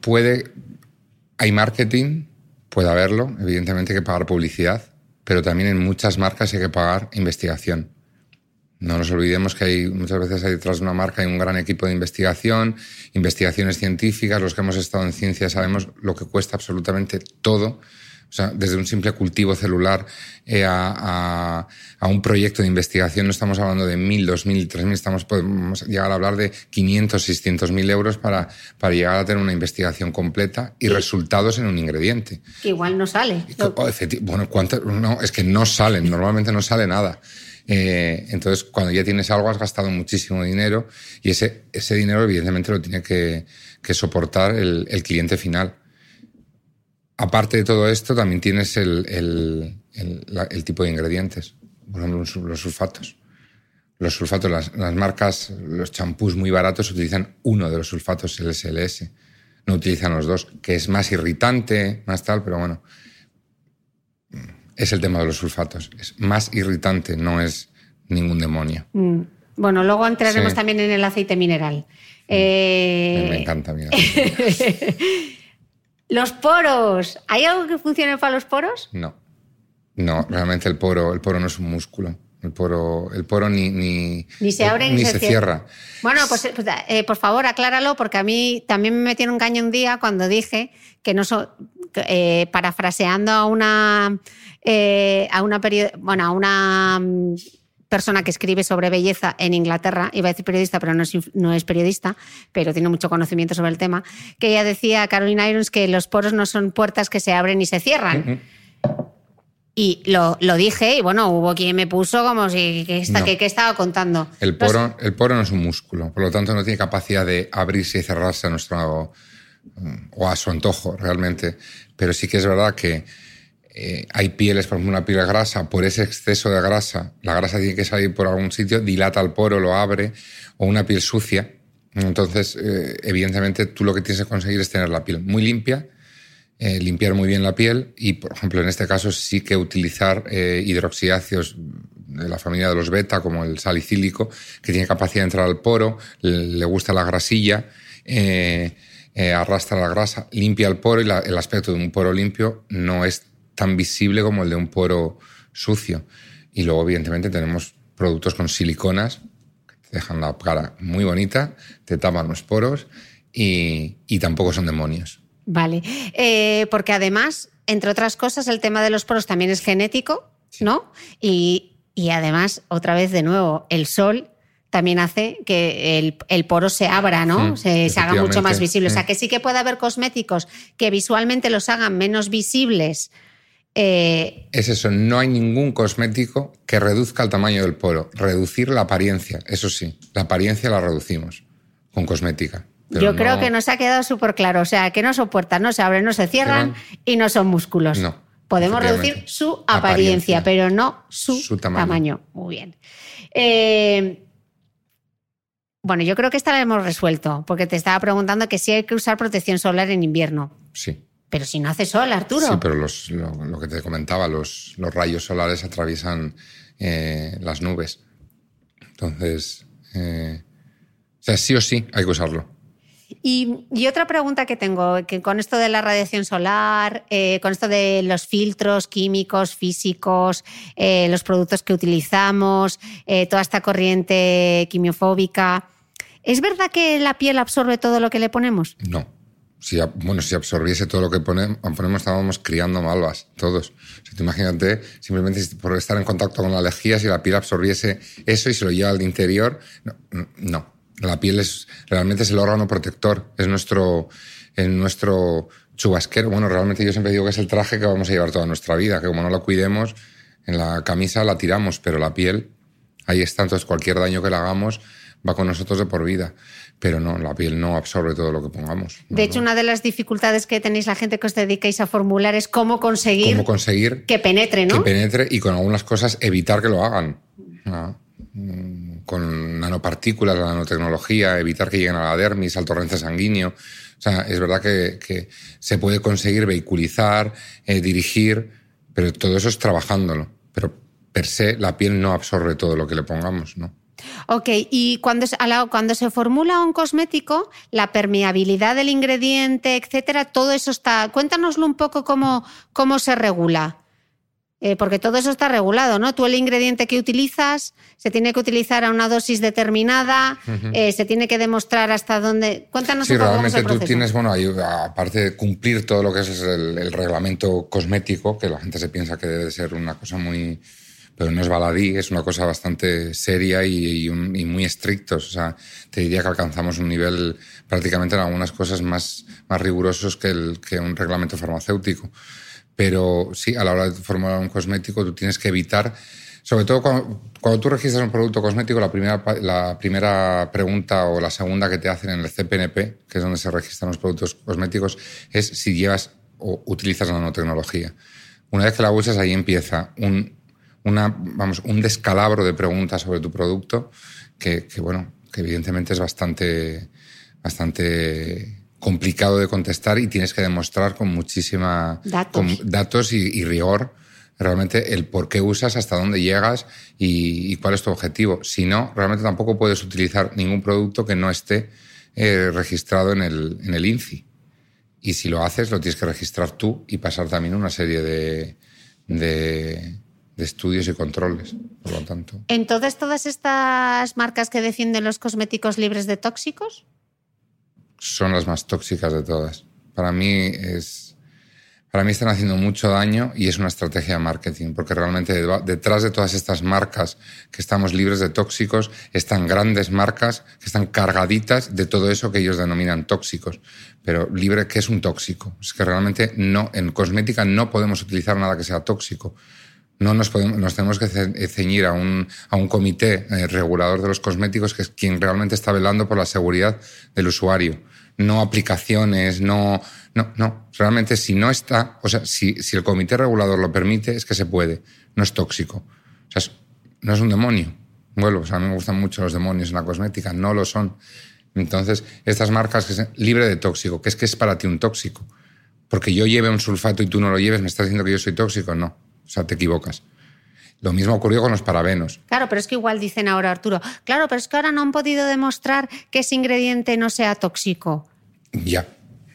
Puede, hay marketing, puede haberlo, evidentemente hay que pagar publicidad, pero también en muchas marcas hay que pagar investigación. No nos olvidemos que hay muchas veces hay detrás de una marca hay un gran equipo de investigación, investigaciones científicas. Los que hemos estado en ciencia sabemos lo que cuesta absolutamente todo o sea, desde un simple cultivo celular eh, a, un proyecto de investigación no estamos hablando de 1.000, 2.000, 3.000, estamos, podemos llegar a hablar de 500, 600.000 euros para, para llegar a tener una investigación completa y, resultados en un ingrediente. Que igual no sale. Oh, bueno, no, es que no salen, normalmente no sale nada. Eh, entonces, cuando ya tienes algo, has gastado muchísimo dinero y ese, ese dinero, evidentemente, lo tiene que, soportar el, el cliente final aparte de todo esto, también tienes el, el, tipo de ingredientes. Por ejemplo, los sulfatos. Los sulfatos, las, las marcas, los champús muy baratos utilizan uno de los sulfatos, el SLS. No utilizan los dos, que es más irritante, más tal, pero bueno. Es el tema de los sulfatos. Es más irritante, no es ningún demonio. Mm. Bueno, luego entraremos también en el aceite mineral. Me, me, encanta, mira. Los poros. ¿Hay algo que funcione para los poros? No. No, realmente el poro, el poro no es un músculo. El poro, el poro ni, ni, ni se abre ni, se, cierra. Bueno, pues, pues eh, por favor, acláralo, porque a mí también me metieron un caño un día cuando dije que no eh, parafraseando a una, eh, a una bueno, a una mm, persona que escribe sobre belleza en Inglaterra, iba a decir periodista, pero no es, no es periodista, pero tiene mucho conocimiento sobre el tema, que ella decía, Caroline Irons, que los poros no son puertas que se abren y se cierran. Y lo, lo, dije y bueno, hubo quien me puso como si que, estaba contando. El poro, el poro no es un músculo, por lo tanto no tiene capacidad de abrirse y cerrarse a nuestro o a su antojo realmente. Pero sí que es verdad que eh, hay pieles, por ejemplo, una piel grasa, por ese exceso de grasa, la grasa tiene que salir por algún sitio, dilata el poro, lo abre, o una piel sucia. Entonces, eh, evidentemente, tú lo que tienes que conseguir es tener la piel muy limpia, eh, limpiar muy bien la piel y, por ejemplo, en este caso sí que utilizar hidroxiáceos de la familia de los beta, como el salicílico, que tiene capacidad de entrar al poro, le, gusta la grasilla. arrastra la grasa, limpia el poro y el aspecto de un poro limpio no es tan visible como el de un poro sucio. Y luego, evidentemente, tenemos productos con siliconas que te dejan la cara muy bonita, te tapan los poros y, tampoco son demonios. Vale, eh, porque además, entre otras cosas, el tema de los poros también es genético, ¿no? Y, además, otra vez de nuevo, el sol también hace que el, poro se abra, ¿no? se, haga mucho más visible. O sea, que sí que puede haber cosméticos que visualmente los hagan menos visibles eh, es eso, no hay ningún cosmético que reduzca el tamaño del poro. Reducir la apariencia, eso sí, la apariencia la reducimos con cosmética. Yo creo que nos ha quedado súper claro. O sea, que no son puertas, no se abren, no se cierran y no son músculos. No. Podemos reducir su apariencia, pero no su, tamaño. Muy bien. Eh, bueno, yo creo que esta la hemos resuelto, porque te estaba preguntando que si hay que usar protección solar en invierno. Sí. Pero si no hace sol, Arturo. Sí, pero lo, que te comentaba, los, los rayos solares atraviesan eh, las nubes. Entonces, eh, o sea, sí o sí hay que usarlo. Y, otra pregunta que tengo, que con esto de la radiación solar, eh, con esto de los filtros químicos, físicos, los productos que utilizamos, toda esta corriente quimiofóbica, ¿es verdad que la piel absorbe todo lo que le ponemos? No si, bueno, si absorbiese todo lo que ponemos, estábamos criando malvas, todos. O imagínate, simplemente por estar en contacto con la lejía, si la piel absorbiese eso y se lo lleva al interior, no. La piel es realmente es el órgano protector, es nuestro, es nuestro chubasquero. Bueno, realmente yo siempre digo que es el traje que vamos a llevar toda nuestra vida, que como no lo cuidemos, en la camisa la tiramos, pero la piel, ahí está, entonces cualquier daño que le hagamos va con nosotros de por vida. Pero no, la piel no absorbe todo lo que pongamos. De hecho, una de las dificultades que tenéis la gente que os dedicáis a formular es cómo conseguir, ¿Cómo conseguir que penetre, ¿no? Que penetre y con algunas cosas evitar que lo hagan. Mm, con nanopartículas, la nanotecnología, evitar que lleguen a la dermis, al torrente sanguíneo. O sea, es verdad que, se puede conseguir vehiculizar, eh, dirigir, pero todo eso es trabajándolo. Pero per se la piel no absorbe todo lo que le pongamos, ¿no? Ok, y cuando, cuando se formula un cosmético, la permeabilidad del ingrediente, etcétera, todo eso está. Cuéntanoslo un poco cómo, cómo se regula. Eh, porque todo eso está regulado, ¿no? Tú el ingrediente que utilizas se tiene que utilizar a una dosis determinada, eh, se tiene que demostrar hasta dónde. Cuéntanos sí, un poco realmente tú tienes, bueno, aparte de cumplir todo lo que es el, reglamento cosmético, que la gente se piensa que debe ser una cosa muy. Pero no es baladí, es una cosa bastante seria y, muy estricto. O sea, te diría que alcanzamos un nivel prácticamente en algunas cosas más, más rigurosos que, el, que un reglamento farmacéutico. Pero sí, a la hora de formular un cosmético, tú tienes que evitar, sobre todo cuando, tú registras un producto cosmético, la primera, la primera pregunta o la segunda que te hacen en el CPNP, que es donde se registran los productos cosméticos, es si llevas o utilizas nanotecnología. Una vez que la usas, ahí empieza un, una, vamos, un descalabro de preguntas sobre tu producto que, que bueno, que evidentemente es bastante, bastante complicado de contestar y tienes que demostrar con muchísima datos, y, rigor realmente el por qué usas, hasta dónde llegas y, cuál es tu objetivo. Si no, realmente tampoco puedes utilizar ningún producto que no esté eh, registrado en el, en el INCI. Y si lo haces, lo tienes que registrar tú y pasar también una serie de, de, de estudios y controles, por lo tanto. Entonces, todas estas marcas que defienden los cosméticos libres de tóxicos, son las más tóxicas de todas. Para mí es para mí están haciendo mucho daño y es una estrategia de marketing, porque realmente detrás de todas estas marcas que estamos libres de tóxicos están grandes marcas que están cargaditas de todo eso que ellos denominan tóxicos. Pero libre, ¿qué es un tóxico? Es que realmente no, en cosmética no podemos utilizar nada que sea tóxico. No nos, podemos, nos tenemos que ceñir a un, a un comité eh, regulador de los cosméticos que es quien realmente está velando por la seguridad del usuario no aplicaciones, no, no, no. Realmente si no está, o sea, si, si el comité regulador lo permite, es que se puede, no es tóxico. O sea, no es un demonio. Bueno, o sea, a mí me gustan mucho los demonios en la cosmética, no lo son. Entonces, estas marcas que son libre de tóxico, que es que es para ti un tóxico. Porque yo lleve un sulfato y tú no lo lleves, ¿me estás diciendo que yo soy tóxico? No. O sea, te equivocas. Lo mismo ocurrió con los parabenos. Claro, pero es que igual dicen ahora, Arturo, claro, pero es que ahora no han podido demostrar que ese ingrediente no sea tóxico. Ya,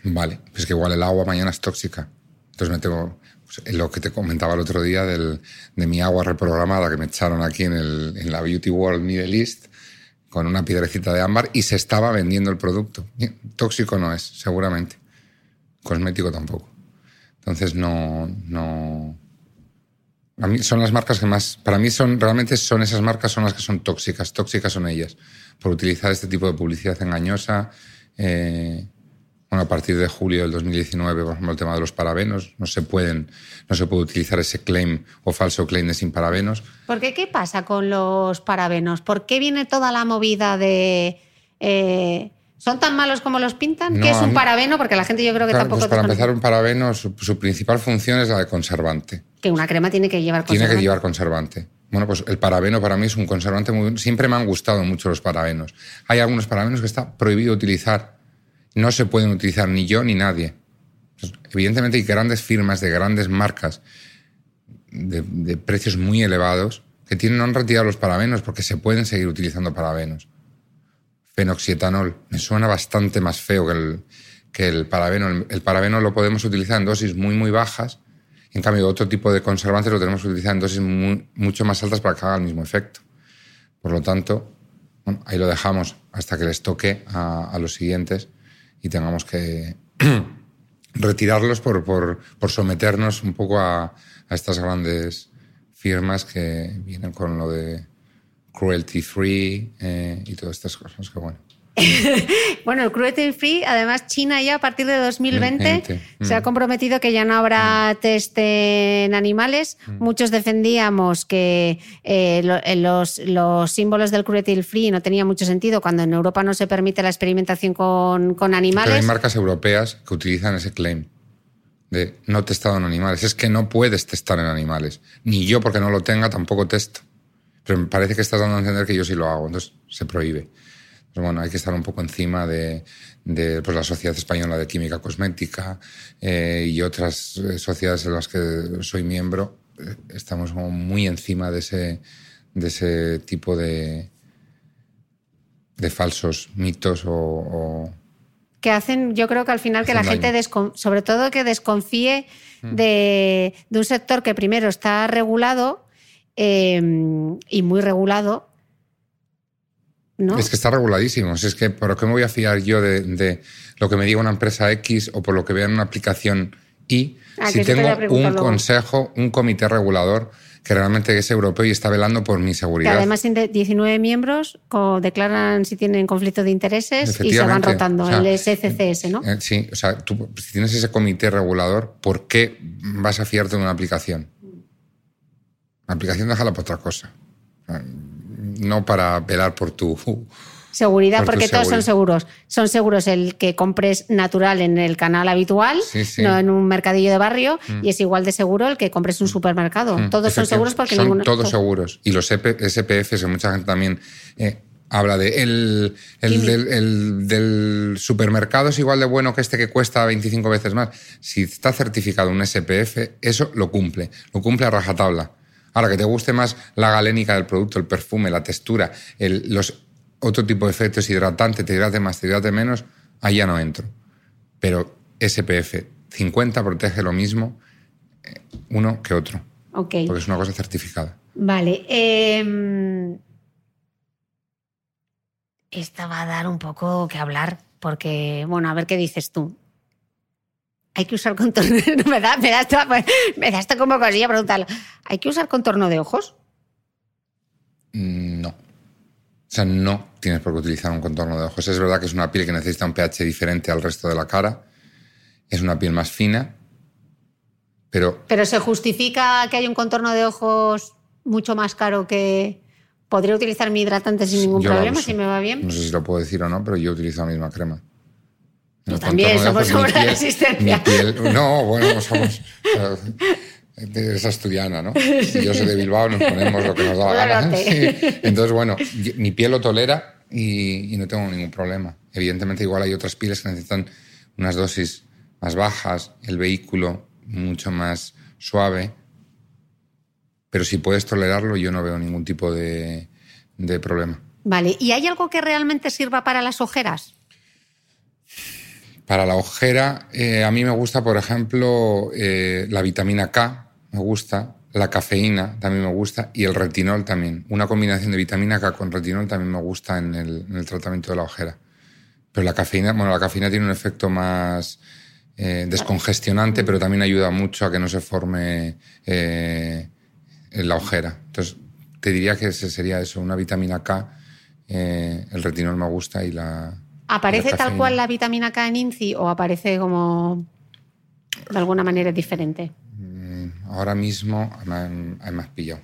vale. Es que igual el agua mañana es tóxica. Entonces me tengo. Pues, lo que te comentaba el otro día del, de mi agua reprogramada que me echaron aquí en, el, en la Beauty World Middle East con una piedrecita de ámbar y se estaba vendiendo el producto. Tóxico no es, seguramente. Cosmético tampoco. Entonces no, no, a mí son las marcas que más, para mí son, realmente son esas marcas son las que son tóxicas, tóxicas son ellas, por utilizar este tipo de publicidad engañosa. Eh, bueno, a partir de julio del 2019, por ejemplo, el tema de los parabenos, no se pueden, no se puede utilizar ese claim o falso claim de sin parabenos. ¿Por qué? ¿Qué pasa con los parabenos? ¿Por qué viene toda la movida de eh, ¿Son tan malos como los pintan? ¿Qué es un parabeno? Porque la gente yo creo que tampoco... Pues para empezar, un parabeno, su, principal función es la de conservante. Que una crema tiene que llevar conservante. Tiene que llevar conservante. Bueno, pues el parabeno para mí es un conservante muy... Siempre me han gustado mucho los parabenos. Hay algunos parabenos que está prohibido utilizar. No se pueden utilizar ni yo ni nadie. Pues, evidentemente hay grandes firmas de grandes marcas de, de precios muy elevados que tienen, no han retirado los parabenos porque se pueden seguir utilizando parabenos fenoxietanol. Me suena bastante más feo que el, que el parabeno. El, parabeno lo podemos utilizar en dosis muy, muy bajas. En cambio, otro tipo de conservantes lo tenemos que utilizar en dosis mucho más altas para que haga el mismo efecto. Por lo tanto, ahí lo dejamos hasta que les toque a, los siguientes y tengamos que retirarlos por, por, por, someternos un poco a, a estas grandes firmas que vienen con lo de cruelty free eh, y todas estas cosas que bueno. bueno, el cruelty free, además China ya a partir de 2020 se ha mm. comprometido que ya no habrá mm. test en animales. Mm. Muchos defendíamos que eh, eh, los, símbolos del cruelty free no tenían mucho sentido cuando en Europa no se permite la experimentación con, animales. Pero hay marcas europeas que utilizan ese claim de no testado en animales. Es que no puedes testar en animales. Ni yo, porque no lo tenga, tampoco testo. Pero me parece que estás dando a entender que yo sí lo hago, entonces se prohíbe. Pues bueno, hay que estar un poco encima de, pues, la Sociedad Española de Química Cosmética eh, y otras eh, sociedades en las que soy miembro. Eh, estamos muy encima de ese, de ese tipo de, de falsos mitos o, que hacen, yo creo que al final que la gente, sobre todo que desconfíe mm. de, un sector que primero está regulado y muy regulado es que está reguladísimo. Es que, ¿por qué me voy a fiar yo de, lo que me diga una empresa X o por lo que vea en una aplicación Y ah, si tengo un consejo, un comité regulador que realmente es europeo y está velando por mi seguridad? Que además, 19 miembros declaran si tienen conflicto de intereses y se van rotando, el SCCS, ¿no? Eh, sí, o sea, tú, si tienes ese comité regulador, ¿por qué vas a fiarte de una aplicación? La aplicación déjala para otra cosa no para velar por tu seguridad, porque todos son seguros. Son seguros el que compres natural en el canal habitual, no en un mercadillo de barrio, mm. y es igual de seguro el que compres en un mm. supermercado. Mm. Todos son seguros porque son Todos seguros. Y los SPFs, mucha gente también eh, habla de. El, el, del, supermercado es igual de bueno que este que cuesta 25 veces más. Si está certificado un SPF, eso lo cumple. Lo cumple a rajatabla. Ahora, que te guste más la galénica del producto, el perfume, la textura, los otro tipo de efectos hidratante, te hidrate más, te hidrate menos, ahí ya no entro. Pero SPF 50 protege lo mismo eh, uno que otro. Porque es una cosa certificada. Vale. Eh, esta va a dar un poco que hablar, porque, bueno, a ver qué dices tú hay que usar contorno. me, da, me, da esto, me da esto como cosilla preguntarlo. ¿Hay que usar contorno de ojos? Mm, no. O sea, no tienes por qué utilizar un contorno de ojos. Es verdad que es una piel que necesita un pH diferente al resto de la cara. Es una piel más fina. Pero. Pero se justifica que hay un contorno de ojos mucho más caro que. Podría utilizar mi hidratante sin ningún problema, si me va bien. No sé si lo puedo decir o no, pero yo utilizo la misma crema. También somos sobre la resistencia. no, bueno, somos. es asturiana, ¿no? Si yo soy de Bilbao, nos ponemos lo que nos da la gana. Entonces, bueno, mi piel lo tolera y, no tengo ningún problema. Evidentemente, igual hay otras pieles que necesitan unas dosis más bajas, el vehículo mucho más suave. Pero si puedes tolerarlo, yo no veo ningún tipo de, de problema. Vale, ¿y hay algo que realmente sirva para las ojeras? Para la ojera, eh, a mí me gusta, por ejemplo, eh, la vitamina K, me gusta, la cafeína también me gusta y el retinol también. Una combinación de vitamina K con retinol también me gusta en el, tratamiento de la ojera. Pero la cafeína, bueno, la cafeína tiene un efecto más eh, descongestionante, pero también ayuda mucho a que no se forme la ojera. Entonces, te diría que ese sería eso, una vitamina K, el retinol me gusta y la, ¿Aparece tal cual la vitamina K en INCI o aparece como de alguna manera diferente? Mm, ahora mismo hay más pillado.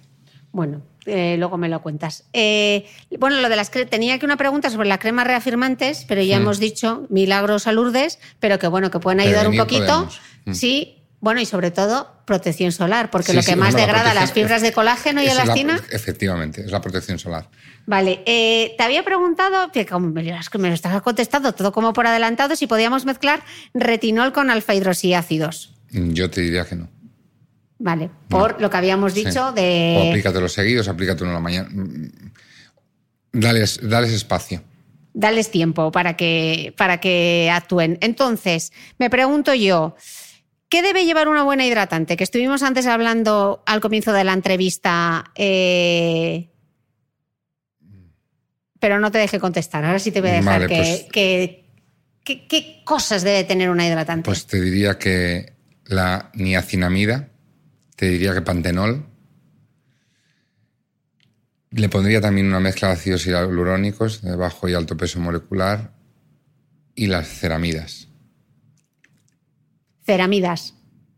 Bueno, eh, luego me lo cuentas. Eh, bueno, lo de las tenía que una pregunta sobre las cremas reafirmantes, pero ya mm. hemos dicho milagros a Lourdes, pero que bueno, que pueden ayudar un poquito. Mm. Sí, bueno, y sobre todo protección solar, porque lo que más degrada las fibras de colágeno y elastina. efectivamente, es la protección solar. Vale, eh, te había preguntado, que como me, lo estás contestando todo como por adelantado, si podíamos mezclar retinol con alfa hidroxiácidos. Mm, yo te diría que no. Vale, por lo que habíamos dicho de. O aplícatelos seguidos, aplícatelo en la mañana. Mm, dales, dales espacio. Dales tiempo para que, para que actúen. Entonces, me pregunto yo. ¿Qué debe llevar una buena hidratante? Que estuvimos antes hablando al comienzo de la entrevista, eh, pero no te deje contestar. Ahora sí te voy a dejar pues que, ¿Qué cosas debe tener una hidratante? Pues te diría que la niacinamida, te diría que pantenol, Le pondría también una mezcla de ácidos hialurónicos de bajo y alto peso molecular y las ceramidas. Ceramidas.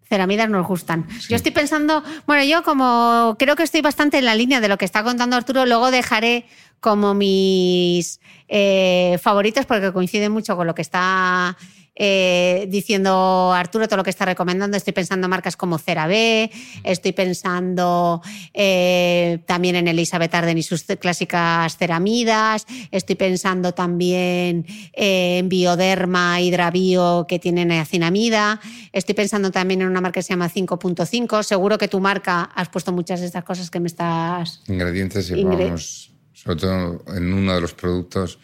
Ceramidas nos gustan. Yo estoy pensando, bueno, yo como creo que estoy bastante en la línea de lo que está contando Arturo, luego dejaré como mis eh, favoritos porque coinciden mucho con lo que está eh, diciendo Arturo todo lo que está recomendando. Estoy pensando en marcas como CeraVe, estoy pensando eh, también en Elizabeth Arden y sus clásicas ceramidas, estoy pensando también en Bioderma, Hidravio que tienen acinamida, estoy pensando también en una marca que se llama 5.5. Seguro que tu marca has puesto muchas de estas cosas que me estás... Ingredientes, llevamos, sobre todo en uno de los productos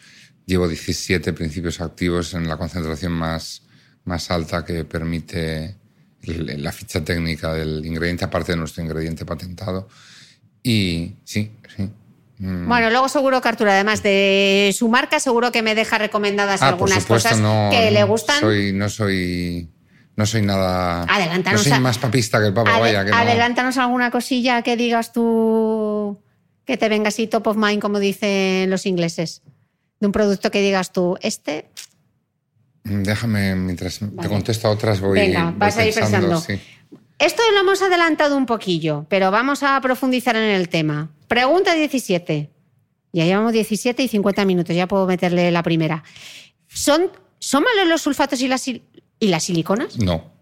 Llevo 17 principios activos en la concentración más, más alta que permite la ficha técnica del ingrediente, aparte de nuestro ingrediente patentado. Y sí, sí. Mm. Bueno, luego seguro que Arturo, además de su marca, seguro que me deja recomendadas ah, algunas cosas que le gustan. Soy, no soy no soy nada. no soy más papista que el Papa, vaya. adelántanos alguna cosilla que digas tú que te venga así top of mind, como dicen los ingleses de un producto que digas tú, este... Déjame, mientras te contesto a otras, voy, Venga, vas a ir pensando. Esto lo hemos adelantado un poquillo, pero vamos a profundizar en el tema. Pregunta 17. Ya llevamos 17 y 50 minutos, ya puedo meterle la primera. ¿Son, ¿son malos los sulfatos y las, y las siliconas? No.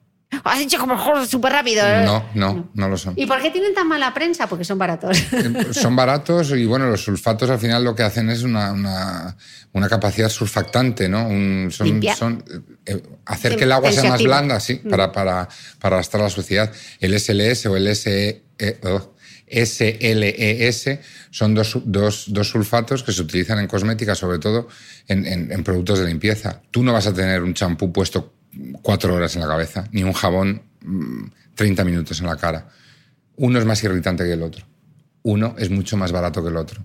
Has dicho como súper rápido. ¿eh? No, no, no, lo son. ¿Y por qué tienen tan mala prensa? Porque son baratos. Eh, son baratos y bueno, los sulfatos al final lo que hacen es una, una, capacidad surfactante, ¿no? son, eh, hacer que el agua sea más blanda, sí, mm. para, para, para arrastrar la suciedad. El SLS o el SLES son dos, dos, dos, sulfatos que se utilizan en cosmética, sobre todo en, en productos de limpieza. Tú no vas a tener un champú puesto cuatro horas en la cabeza, ni un jabón 30 mm, minutos en la cara. Uno es más irritante que el otro. Uno es mucho más barato que el otro.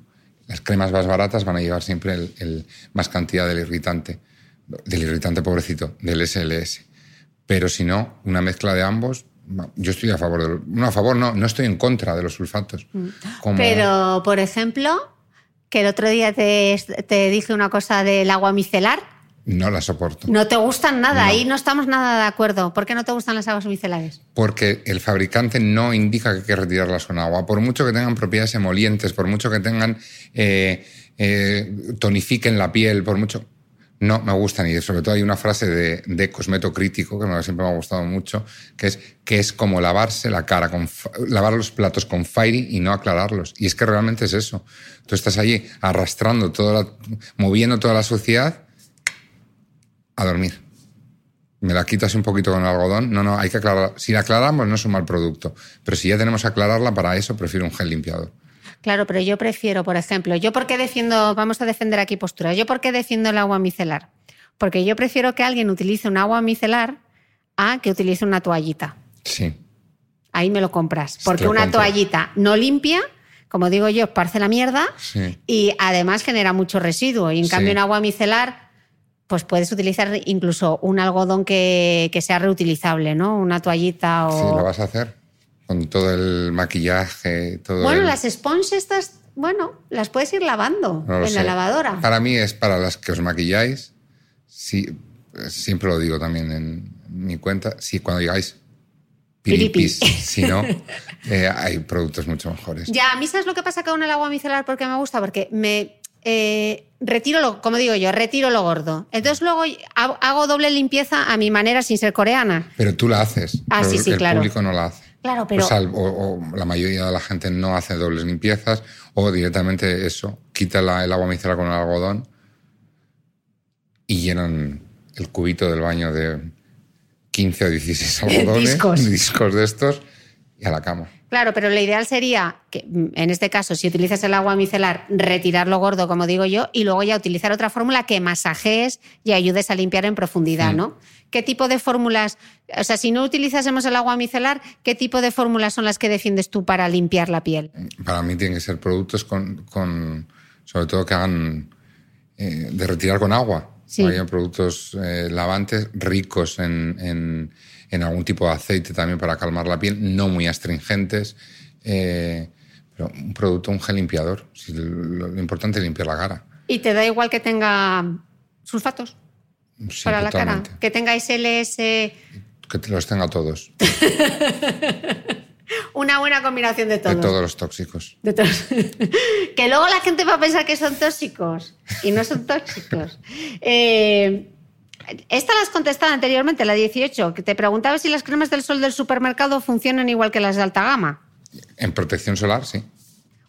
Las cremas más baratas van a llevar siempre el, más cantidad del irritante, del irritante pobrecito, del SLS. Pero si no, una mezcla de ambos, yo estoy a favor de no a favor no, no estoy en contra de los sulfatos. Mm. Pero por ejemplo, que el otro día te, te dije una cosa del agua micelar no la soporto. No te gustan nada, ahí no estamos nada de acuerdo. ¿Por qué no te gustan las aguas micelares? Porque el fabricante no indica que hay que retirarlas con agua. Por mucho que tengan propiedades emolientes, por mucho que tengan eh, eh, tonifiquen la piel, por mucho. No me gustan. Y sobre todo hay una frase de, de Cosmeto Crítico que siempre me ha gustado mucho, que es que es como lavarse la cara, con, lavar los platos con Fairy y no aclararlos. Y es que realmente es eso. Tú estás allí arrastrando toda la, moviendo toda la suciedad a dormir. Me la quitas un poquito con el algodón. No, no, hay que aclarar. Si la aclaramos no es un mal producto, pero si ya tenemos que aclararla, para eso prefiero un gel limpiador. Claro, pero yo prefiero, por ejemplo, yo por qué defiendo, vamos a defender aquí postura, yo por qué defiendo el agua micelar. Porque yo prefiero que alguien utilice un agua micelar a que utilice una toallita. Sí. Ahí me lo compras. Porque una toallita no limpia, como digo yo, esparce la mierda y además genera mucho residuo. Y en cambio, un agua micelar pues puedes utilizar incluso un algodón que, sea reutilizable, ¿no? Una toallita o... Sí, lo vas a hacer con todo el maquillaje, todo Bueno, las sponges estas, bueno, las puedes ir lavando en la lavadora. Para mí es para las que os maquilláis, sí, siempre lo digo también en mi cuenta, si cuando llegáis piripis, si no, eh, hay productos mucho mejores. Ya, a mí sabes lo que pasa con el agua micelar porque me gusta, porque me eh, retiro lo, como digo yo, retiro lo gordo. Entonces luego hago doble limpieza a mi manera sin ser coreana. Pero tú la haces. Ah, sí, sí, el público no la hace. Claro, pero... o, la mayoría de la gente no hace dobles limpiezas o directamente eso, quita el agua micelar con el algodón y llenan el cubito del baño de 15 o 16 algodones, discos. discos de estos y a la cama. Claro, pero lo ideal sería que, mm, en este caso, si utilizas el agua micelar, retirarlo gordo, como digo yo, y luego ya utilizar otra fórmula que masajees y ayudes a limpiar en profundidad, mm. ¿no? ¿Qué tipo de fórmulas, o sea, si no utilizásemos el agua micelar, qué tipo de fórmulas son las que defiendes tú para limpiar la piel? Para mí tienen que ser productos con, sobre todo que hagan eh, de retirar con agua. Sí. productos eh, lavantes ricos en en algún tipo de aceite también para calmar la piel, no muy astringentes. Eh, Pero un producto, un gel limpiador. lo, importante es limpiar la cara. ¿Y te da igual que tenga sulfatos? para la cara. Que tenga SLS. Que los tenga todos. Una buena combinación de todos. De todos los tóxicos. De todos. que luego la gente va a pensar que son tóxicos y no son tóxicos. Eh, esta la has contestado anteriormente, la 18, que te preguntaba si las cremas del sol del supermercado funcionan igual que las de alta gama. En protección solar, sí.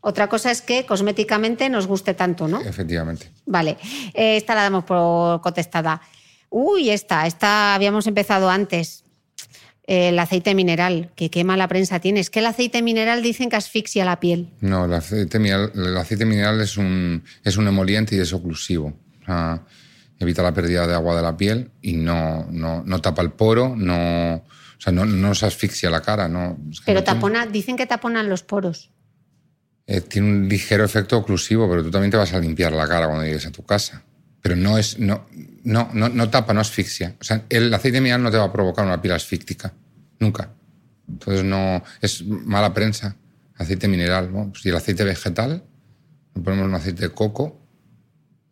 Otra cosa es que cosméticamente nos guste tanto, ¿no? Efectivamente. Vale, eh, esta la damos por contestada. Uy, esta, esta habíamos empezado antes. el aceite mineral, que qué mala prensa tiene. Es que el aceite mineral dicen que asfixia la piel. No, el aceite mineral, el aceite mineral es, un, es un emoliente y es oclusivo. Evita la pérdida de agua de la piel y no, no, no tapa el poro, no, o sea, no, no se asfixia la cara. No, pero tapona, dicen que taponan los poros. Eh, tiene un ligero efecto oclusivo, pero tú también te vas a limpiar la cara cuando llegues a tu casa. Pero no es, no, no, no, no tapa, no asfixia. O sea, el aceite mineral no te va a provocar una piel asfíctica. Nunca. Entonces no, es mala prensa. Aceite mineral, ¿no? Si el aceite vegetal, ponemos un aceite de coco,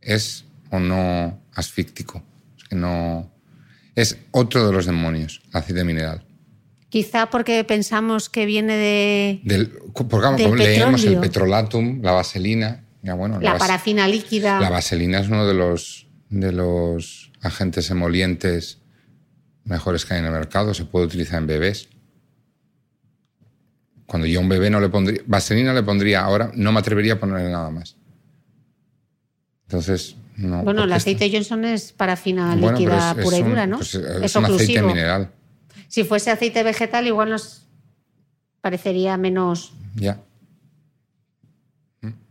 es o no asfíctico. Es que no. Es otro de los demonios, el aceite mineral. Quizá porque pensamos que viene de. Del, porque leemos el petrolatum, la vaselina. Ya, bueno, la, parafina líquida. La vaselina es uno de los, de los agentes emolientes mejores que hay en el mercado. Se puede utilizar en bebés. Cuando yo a un bebé no le pondría. Vaselina le pondría ahora, no me atrevería a ponerle nada más. Entonces, no. Bueno, el aceite Johnson es parafina líquida pura y dura, ¿no? Pues, es, es un aceite mineral. Si fuese aceite vegetal, igual nos parecería menos. Ya.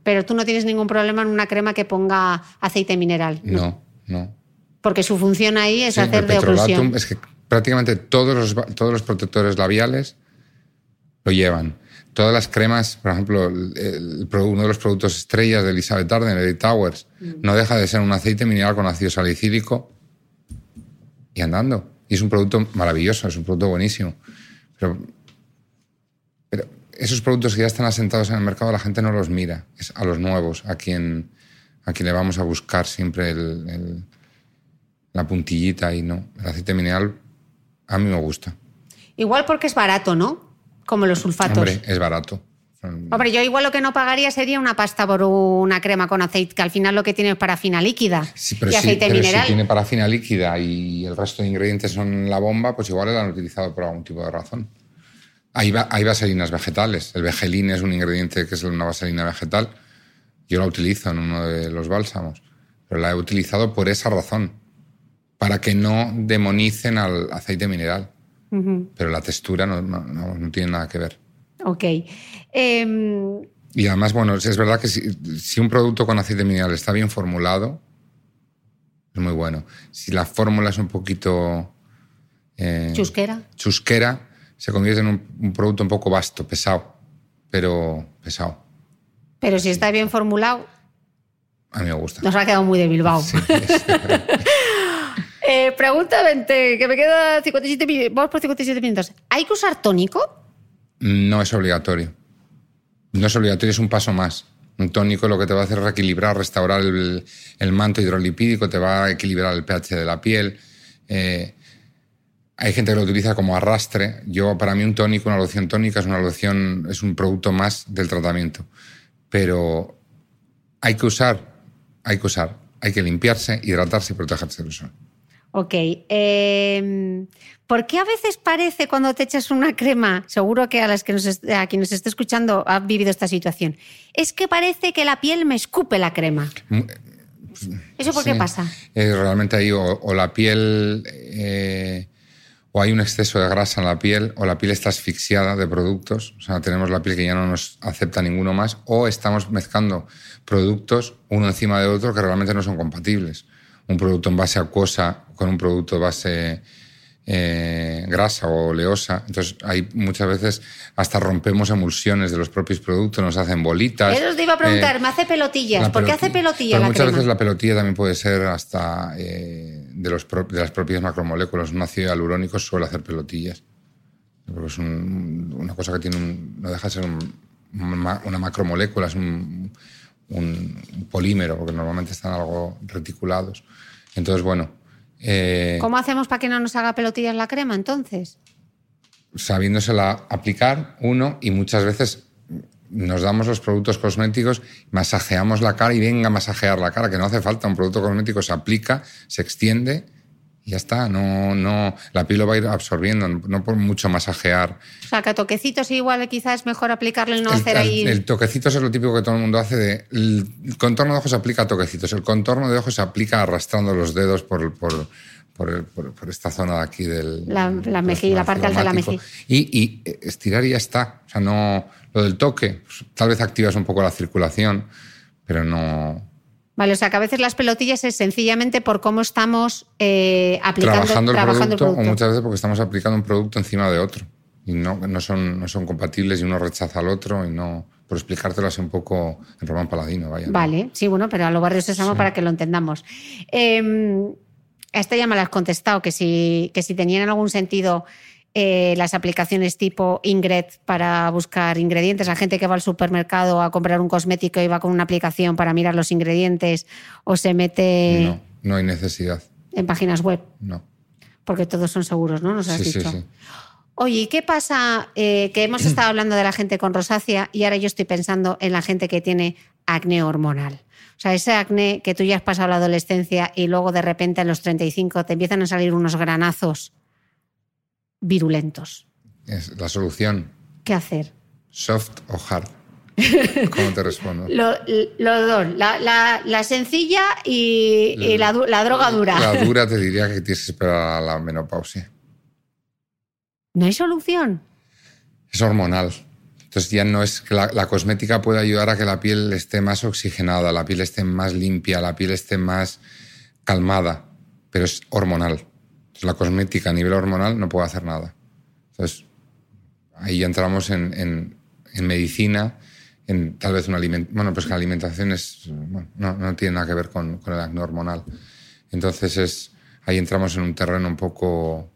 Pero tú no tienes ningún problema en una crema que ponga aceite mineral. No, no. Porque su función ahí es hacer de oclusión. Es que prácticamente todos los, todos los protectores labiales lo llevan. Todas las cremas, por ejemplo, uno de los productos estrellas de Elizabeth Arden, Edith Towers, mm. no deja de ser un aceite mineral con ácido salicílico y andando. Y es un producto maravilloso, es un producto buenísimo. Pero, pero esos productos que ya están asentados en el mercado, la gente no los mira. Es a los nuevos, a quien, a quien le vamos a buscar siempre el, la puntillita y no. El aceite mineral a mí me gusta. Igual porque es barato, ¿no? Como los sulfatos. Hombre, es barato. Hombre, yo igual lo que no pagaría sería una pasta por una crema con aceite, que al final lo que tiene es parafina líquida sí, pero y aceite mineral. Si tiene parafina líquida y el resto de ingredientes son la bomba, pues igual lo han utilizado por algún tipo de razón. Hay, hay vaselinas vegetales. El vegelín es un ingrediente que es una vaselina vegetal. Yo la utilizo en uno de los bálsamos, pero la he utilizado por esa razón, para que no demonicen al aceite mineral. Pero la textura no tiene nada que ver. Ok. Em, y además, bueno, es verdad que si, un producto con aceite mineral está bien formulado, es muy bueno. Si la fórmula es un poquito... Eh, chusquera. Chusquera, se convierte en un, producto un poco vasto, pesado, pero pesado. Pero si está bien formulado... A mí me gusta. Nos ha quedado muy de Bilbao. eh, pregunta 20, que me queda 57 minutos. Vamos por 57 minutos. ¿Hay que usar tónico? No es obligatorio. No es obligatorio, es un paso más. Un tónico lo que te va a hacer es reequilibrar, restaurar el, manto hidrolipídico, te va a equilibrar el pH de la piel. Eh, hay gente que lo utiliza como arrastre. Yo, para mí, un tónico, una loción tónica es una loción, es un producto más del tratamiento. Pero hay que usar, hay que usar, hay que limpiarse, hidratarse y protegerse del sol. Ok. Eh, ¿Por qué a veces parece cuando te echas una crema, seguro que a, las que nos, a quien nos esté escuchando ha vivido esta situación, es que parece que la piel me escupe la crema? Mm, ¿Eso por qué pasa? realmente ahí o, la piel... Eh, o hay un exceso de grasa en la piel, o la piel está asfixiada de productos, o sea, tenemos la piel que ya no nos acepta ninguno más, o estamos mezclando productos uno encima de otro que realmente no son compatibles un producto en base acuosa con un producto base eh, grasa o oleosa. Entonces, hay muchas veces hasta rompemos emulsiones de los propios productos, nos hacen bolitas. Eso te iba a preguntar, eh, me hace pelotillas. ¿Por qué hace pelotillas? muchas veces la pelotilla también puede ser hasta eh, de, los, de las propias macromoléculas. Un ácido hialurónico suele hacer pelotillas. Porque es una cosa que tiene no deja de ser una macromolécula, es un, un, polímero, porque normalmente están algo reticulados. Entonces, bueno. Eh, ¿Cómo hacemos para que no nos haga pelotillas la crema entonces? Sabiéndosela aplicar, uno, y muchas veces nos damos los productos cosméticos, masajeamos la cara y venga a masajear la cara, que no hace falta, un producto cosmético se aplica, se extiende ya está, no, no, la piel lo va a ir absorbiendo, no por mucho masajear. O sea, que a toquecitos igual quizás es mejor aplicarlo y no hacer ahí... El, el toquecitos es lo típico que todo el mundo hace, de, el contorno de ojos se aplica a toquecitos, el contorno de ojos se aplica arrastrando los dedos por, por, por, por esta zona de aquí del... La, la mejilla, la parte alta de la mejilla. Y, y, estirar y ya está. O sea, no... Lo del toque, pues, tal vez activas un poco la circulación, pero no Vale, o sea que a veces las pelotillas es sencillamente por cómo estamos eh, aplicando trabajando, el, producto, o muchas veces porque estamos aplicando un producto encima de otro y no, no, son, no son compatibles y uno rechaza al otro y no por explicártelo así un poco en Román Paladino, vaya. Vale, sí, bueno, pero a los barrios se llama para que lo entendamos. Eh, a esta ya me la has contestado, que si, que si tenían algún sentido eh, las aplicaciones tipo Ingrid para buscar ingredientes. La gente que va al supermercado a comprar un cosmético y va con una aplicación para mirar los ingredientes o se mete. No, no hay necesidad. En páginas web. No. Porque todos son seguros, ¿no? Nos has dicho. Sí, sí. Oye, ¿y qué pasa? Eh, que hemos estado hablando de la gente con rosácea y ahora yo estoy pensando en la gente que tiene acné hormonal. O sea, ese acné que tú ya has pasado la adolescencia y luego de repente a los 35 te empiezan a salir unos granazos virulentos. Es la solución. ¿Qué hacer? ¿Soft o hard? ¿Cómo te respondo? Los dos, la, sencilla y, la, droga dura. La dura te diría que tienes que esperar a la menopausia. ¿No hay solución? Es hormonal. Entonces ya no es que la, cosmética puede ayudar a que la piel esté más oxigenada, la piel esté más limpia, la piel esté más calmada, pero es hormonal la cosmética a nivel hormonal no puede hacer nada. Entonces, ahí entramos en, medicina, en tal vez una alimentación. Bueno, pues que la alimentación es, no, tiene nada que ver con, el acné hormonal. Entonces, es, ahí entramos en un terreno un poco.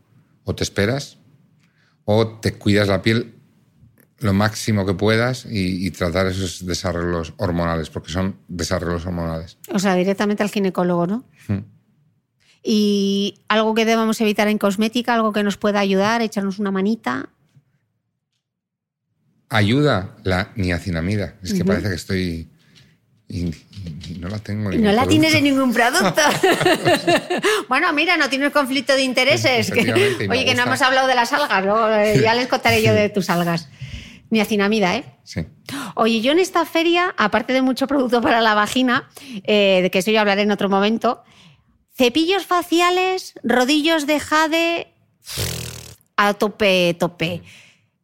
O te esperas, o te cuidas la piel lo máximo que puedas y, tratar esos desarrollos hormonales, porque son desarrollos hormonales. O sea, directamente al ginecólogo, ¿no? Y algo que debamos evitar en cosmética, algo que nos pueda ayudar, echarnos una manita. Ayuda la niacinamida. Es que parece que estoy. Y, no la tengo. no la tienes en ningún producto. bueno, mira, no tienes conflicto de intereses. oye, que no hemos hablado de las algas, eh, ya les contaré yo de tus algas. Niacinamida, ¿eh? Sí. Oye, yo en esta feria, aparte de mucho producto para la vagina, eh, de que eso ya hablaré en otro momento, Cepillos faciales, rodillos de jade, a tope, tope.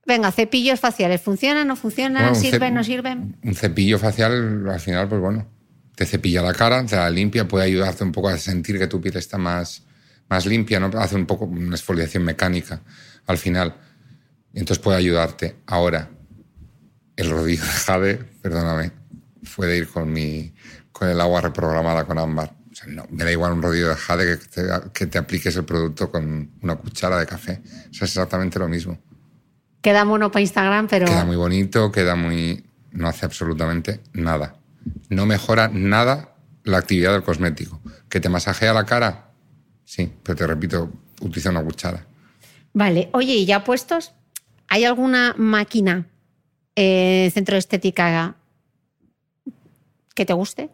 Venga, cepillos faciales, ¿funcionan, no funcionan? ¿Sirven, no sirven? Un cepillo facial, al final, pues bueno, te cepilla la cara, te la limpia, puede ayudarte un poco a sentir que tu piel está más, más limpia, ¿no? Hace un poco una exfoliación mecánica al final. Entonces puede ayudarte. Ahora, el rodillo de jade, perdóname, puede ir con, mi, con el agua reprogramada con ámbar me da igual un rodillo de jade que te, apliques el producto con una cuchara de café. es exactamente lo mismo. Queda mono para Instagram, pero... Queda muy bonito, queda muy... No hace absolutamente nada. No mejora nada la actividad del cosmético. ¿Que te masajea la cara? Sí, pero te repito, utiliza una cuchara. Vale. Oye, ¿y ya puestos? ¿Hay alguna máquina, eh, centro de estética, que te guste?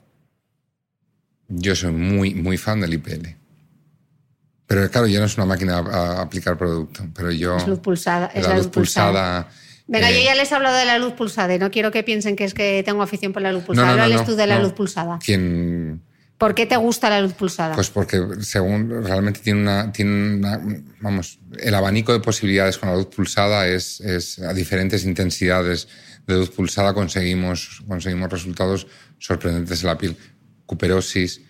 Yo soy muy, muy fan del IPL. Pero claro, ya no es una máquina a aplicar producto, pero yo... Es luz pulsada. Es la, luz, pulsada. Venga, yo eh, ya les he hablado de la luz pulsada y no quiero que piensen que es que tengo afición por la luz pulsada. No, no, tú de la luz pulsada. ¿Quién...? ¿Por qué te gusta la luz pulsada? Pues porque según realmente tiene una, tiene vamos, el abanico de posibilidades con la luz pulsada es, es, a diferentes intensidades de luz pulsada conseguimos, conseguimos resultados sorprendentes en la piel cuperosis,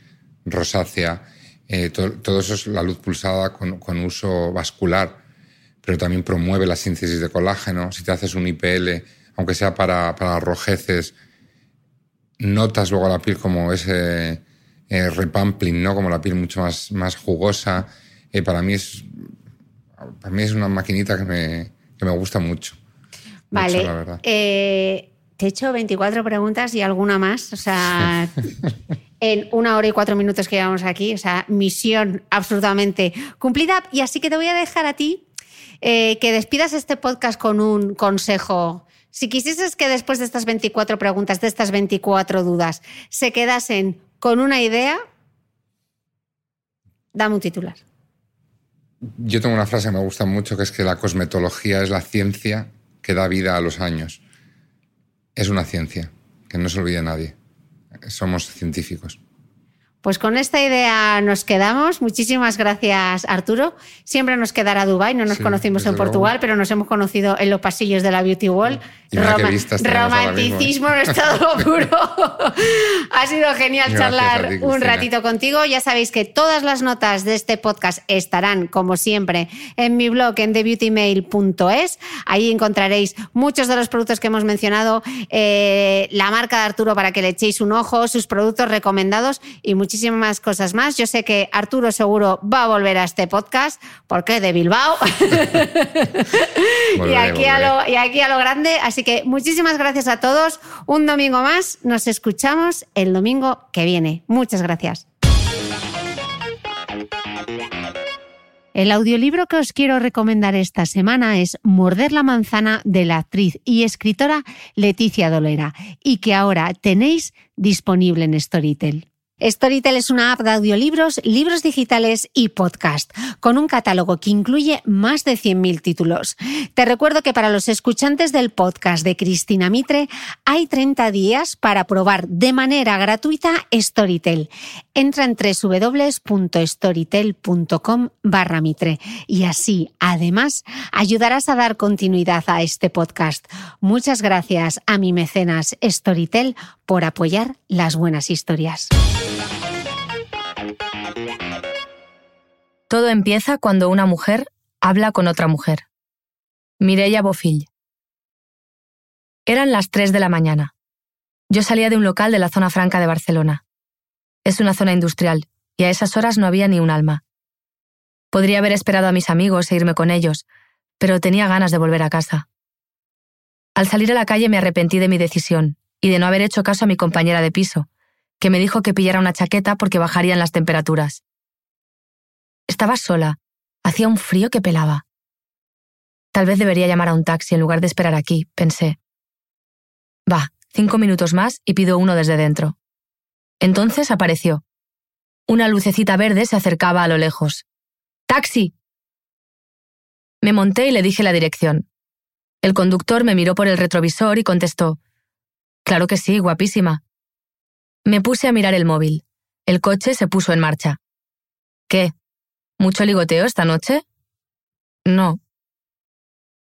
rosácea, eh, todo, eso es la luz pulsada con, uso vascular, pero también promueve la síntesis de colágeno. Si te haces un IPL, aunque sea para, para rojeces, notas luego la piel como ese eh, repampling, ¿no? como la piel mucho más, más jugosa. Eh, para, mí es, para mí es una maquinita que me, que me gusta mucho. Vale. la verdad te he hecho 24 preguntas y alguna más. O sea, en una hora y cuatro minutos que llevamos aquí. O sea, misión absolutamente cumplida. Y así que te voy a dejar a ti eh, que despidas este podcast con un consejo. Si quisieses que después de estas 24 preguntas, de estas 24 dudas, se quedasen con una idea, dame un titular. Yo tengo una frase que me gusta mucho, que es que la cosmetología es la ciencia que da vida a los años. Es una ciencia, que no se olvide nadie. Somos científicos. Pues con esta idea nos quedamos. Muchísimas gracias, Arturo. Siempre nos quedará Dubai. No nos conocimos en Portugal, pero nos hemos conocido en los pasillos de la Beauty Wall. romanticismo en estado puro. ha sido genial charlar un ratito contigo. Ya sabéis que todas las notas de este podcast estarán, como siempre, en mi blog en thebeautymail.es. Ahí encontraréis muchos de los productos que hemos mencionado, eh, la marca de Arturo para que le echéis un ojo, sus productos recomendados y muchos muchísimas cosas más. Yo sé que Arturo seguro va a volver a este podcast, porque de Bilbao. y, aquí a lo, y aquí a lo grande. Así que muchísimas gracias a todos. Un domingo más. Nos escuchamos el domingo que viene. Muchas gracias. El audiolibro que os quiero recomendar esta semana es Morder la manzana de la actriz y escritora Leticia Dolera y que ahora tenéis disponible en Storytel. Storytel es una app de audiolibros, libros digitales y podcast, con un catálogo que incluye más de 100.000 títulos. Te recuerdo que para los escuchantes del podcast de Cristina Mitre hay 30 días para probar de manera gratuita Storytel. Entra en www.storytel.com barra Mitre y así, además, ayudarás a dar continuidad a este podcast. Muchas gracias a mi mecenas Storytel por apoyar las buenas historias. Todo empieza cuando una mujer habla con otra mujer. Mireia Bofill. Eran las 3 de la mañana. Yo salía de un local de la zona franca de Barcelona. Es una zona industrial, y a esas horas no había ni un alma. Podría haber esperado a mis amigos e irme con ellos, pero tenía ganas de volver a casa. Al salir a la calle me arrepentí de mi decisión y de no haber hecho caso a mi compañera de piso, que me dijo que pillara una chaqueta porque bajarían las temperaturas. Estaba sola. Hacía un frío que pelaba. Tal vez debería llamar a un taxi en lugar de esperar aquí, pensé. Va, cinco minutos más y pido uno desde dentro. Entonces apareció. Una lucecita verde se acercaba a lo lejos. ¡Taxi! Me monté y le dije la dirección. El conductor me miró por el retrovisor y contestó. Claro que sí, guapísima. Me puse a mirar el móvil. El coche se puso en marcha. ¿Qué? ¿Mucho ligoteo esta noche? No.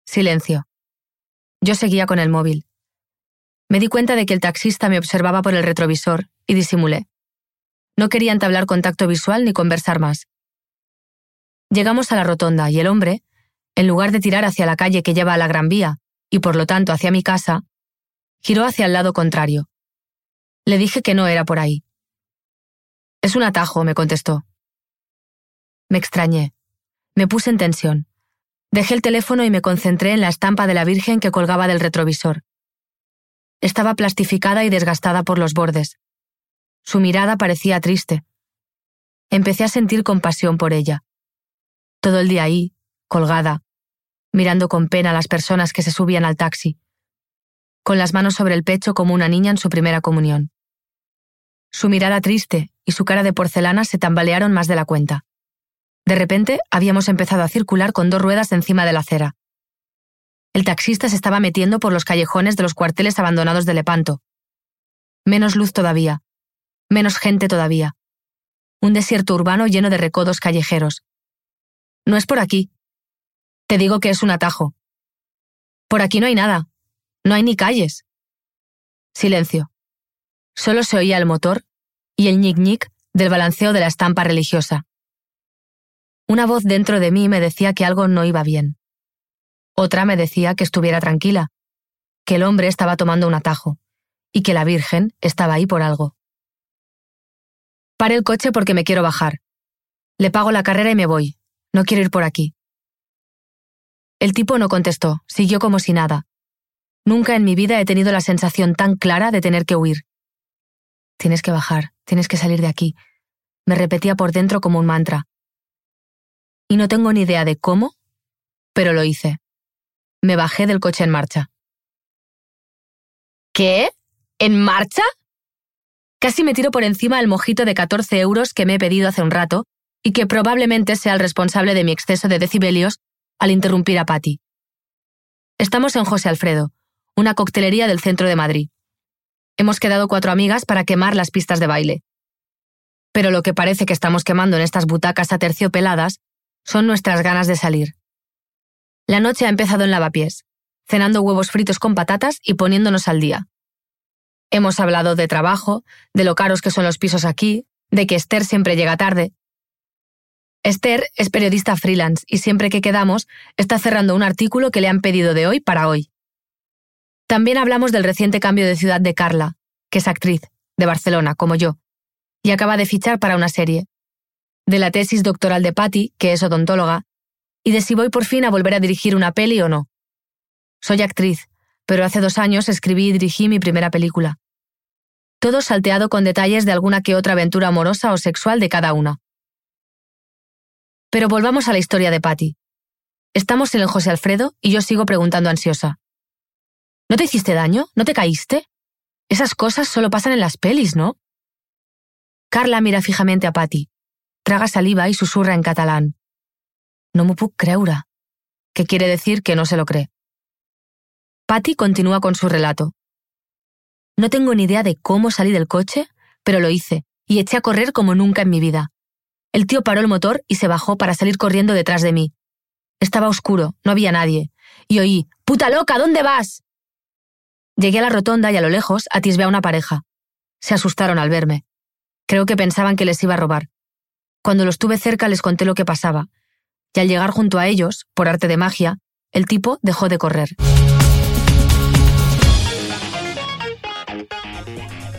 Silencio. Yo seguía con el móvil. Me di cuenta de que el taxista me observaba por el retrovisor y disimulé. No quería entablar contacto visual ni conversar más. Llegamos a la rotonda y el hombre, en lugar de tirar hacia la calle que lleva a la Gran Vía y por lo tanto hacia mi casa, giró hacia el lado contrario. Le dije que no era por ahí. Es un atajo, me contestó. Me extrañé. Me puse en tensión. Dejé el teléfono y me concentré en la estampa de la Virgen que colgaba del retrovisor. Estaba plastificada y desgastada por los bordes. Su mirada parecía triste. Empecé a sentir compasión por ella. Todo el día ahí, colgada, mirando con pena a las personas que se subían al taxi, con las manos sobre el pecho como una niña en su primera comunión. Su mirada triste y su cara de porcelana se tambalearon más de la cuenta. De repente habíamos empezado a circular con dos ruedas encima de la acera. El taxista se estaba metiendo por los callejones de los cuarteles abandonados de Lepanto. Menos luz todavía. Menos gente todavía. Un desierto urbano lleno de recodos callejeros. No es por aquí. Te digo que es un atajo. Por aquí no hay nada. No hay ni calles. Silencio. Solo se oía el motor y el ñic-ñic del balanceo de la estampa religiosa. Una voz dentro de mí me decía que algo no iba bien. Otra me decía que estuviera tranquila, que el hombre estaba tomando un atajo y que la Virgen estaba ahí por algo. Pare el coche porque me quiero bajar. Le pago la carrera y me voy. No quiero ir por aquí. El tipo no contestó, siguió como si nada. Nunca en mi vida he tenido la sensación tan clara de tener que huir. Tienes que bajar, tienes que salir de aquí. Me repetía por dentro como un mantra. Y no tengo ni idea de cómo, pero lo hice. Me bajé del coche en marcha. ¿Qué? ¿En marcha? Casi me tiro por encima el mojito de 14 euros que me he pedido hace un rato y que probablemente sea el responsable de mi exceso de decibelios al interrumpir a Patty. Estamos en José Alfredo, una coctelería del centro de Madrid. Hemos quedado cuatro amigas para quemar las pistas de baile. Pero lo que parece que estamos quemando en estas butacas aterciopeladas son nuestras ganas de salir. La noche ha empezado en lavapiés, cenando huevos fritos con patatas y poniéndonos al día. Hemos hablado de trabajo, de lo caros que son los pisos aquí, de que Esther siempre llega tarde. Esther es periodista freelance y siempre que quedamos está cerrando un artículo que le han pedido de hoy para hoy. También hablamos del reciente cambio de ciudad de Carla, que es actriz, de Barcelona, como yo, y acaba de fichar para una serie. De la tesis doctoral de Patty, que es odontóloga, y de si voy por fin a volver a dirigir una peli o no. Soy actriz, pero hace dos años escribí y dirigí mi primera película. Todo salteado con detalles de alguna que otra aventura amorosa o sexual de cada una. Pero volvamos a la historia de Patty. Estamos en el José Alfredo y yo sigo preguntando ansiosa. ¿No te hiciste daño? ¿No te caíste? Esas cosas solo pasan en las pelis, ¿no? Carla mira fijamente a Patty, traga saliva y susurra en catalán. No me puc creure, que quiere decir que no se lo cree. Patty continúa con su relato. No tengo ni idea de cómo salí del coche, pero lo hice, y eché a correr como nunca en mi vida. El tío paró el motor y se bajó para salir corriendo detrás de mí. Estaba oscuro, no había nadie, y oí, ¡Puta loca, ¿dónde vas? Llegué a la rotonda y a lo lejos atisbé a una pareja. Se asustaron al verme. Creo que pensaban que les iba a robar. Cuando los tuve cerca les conté lo que pasaba, y al llegar junto a ellos, por arte de magia, el tipo dejó de correr.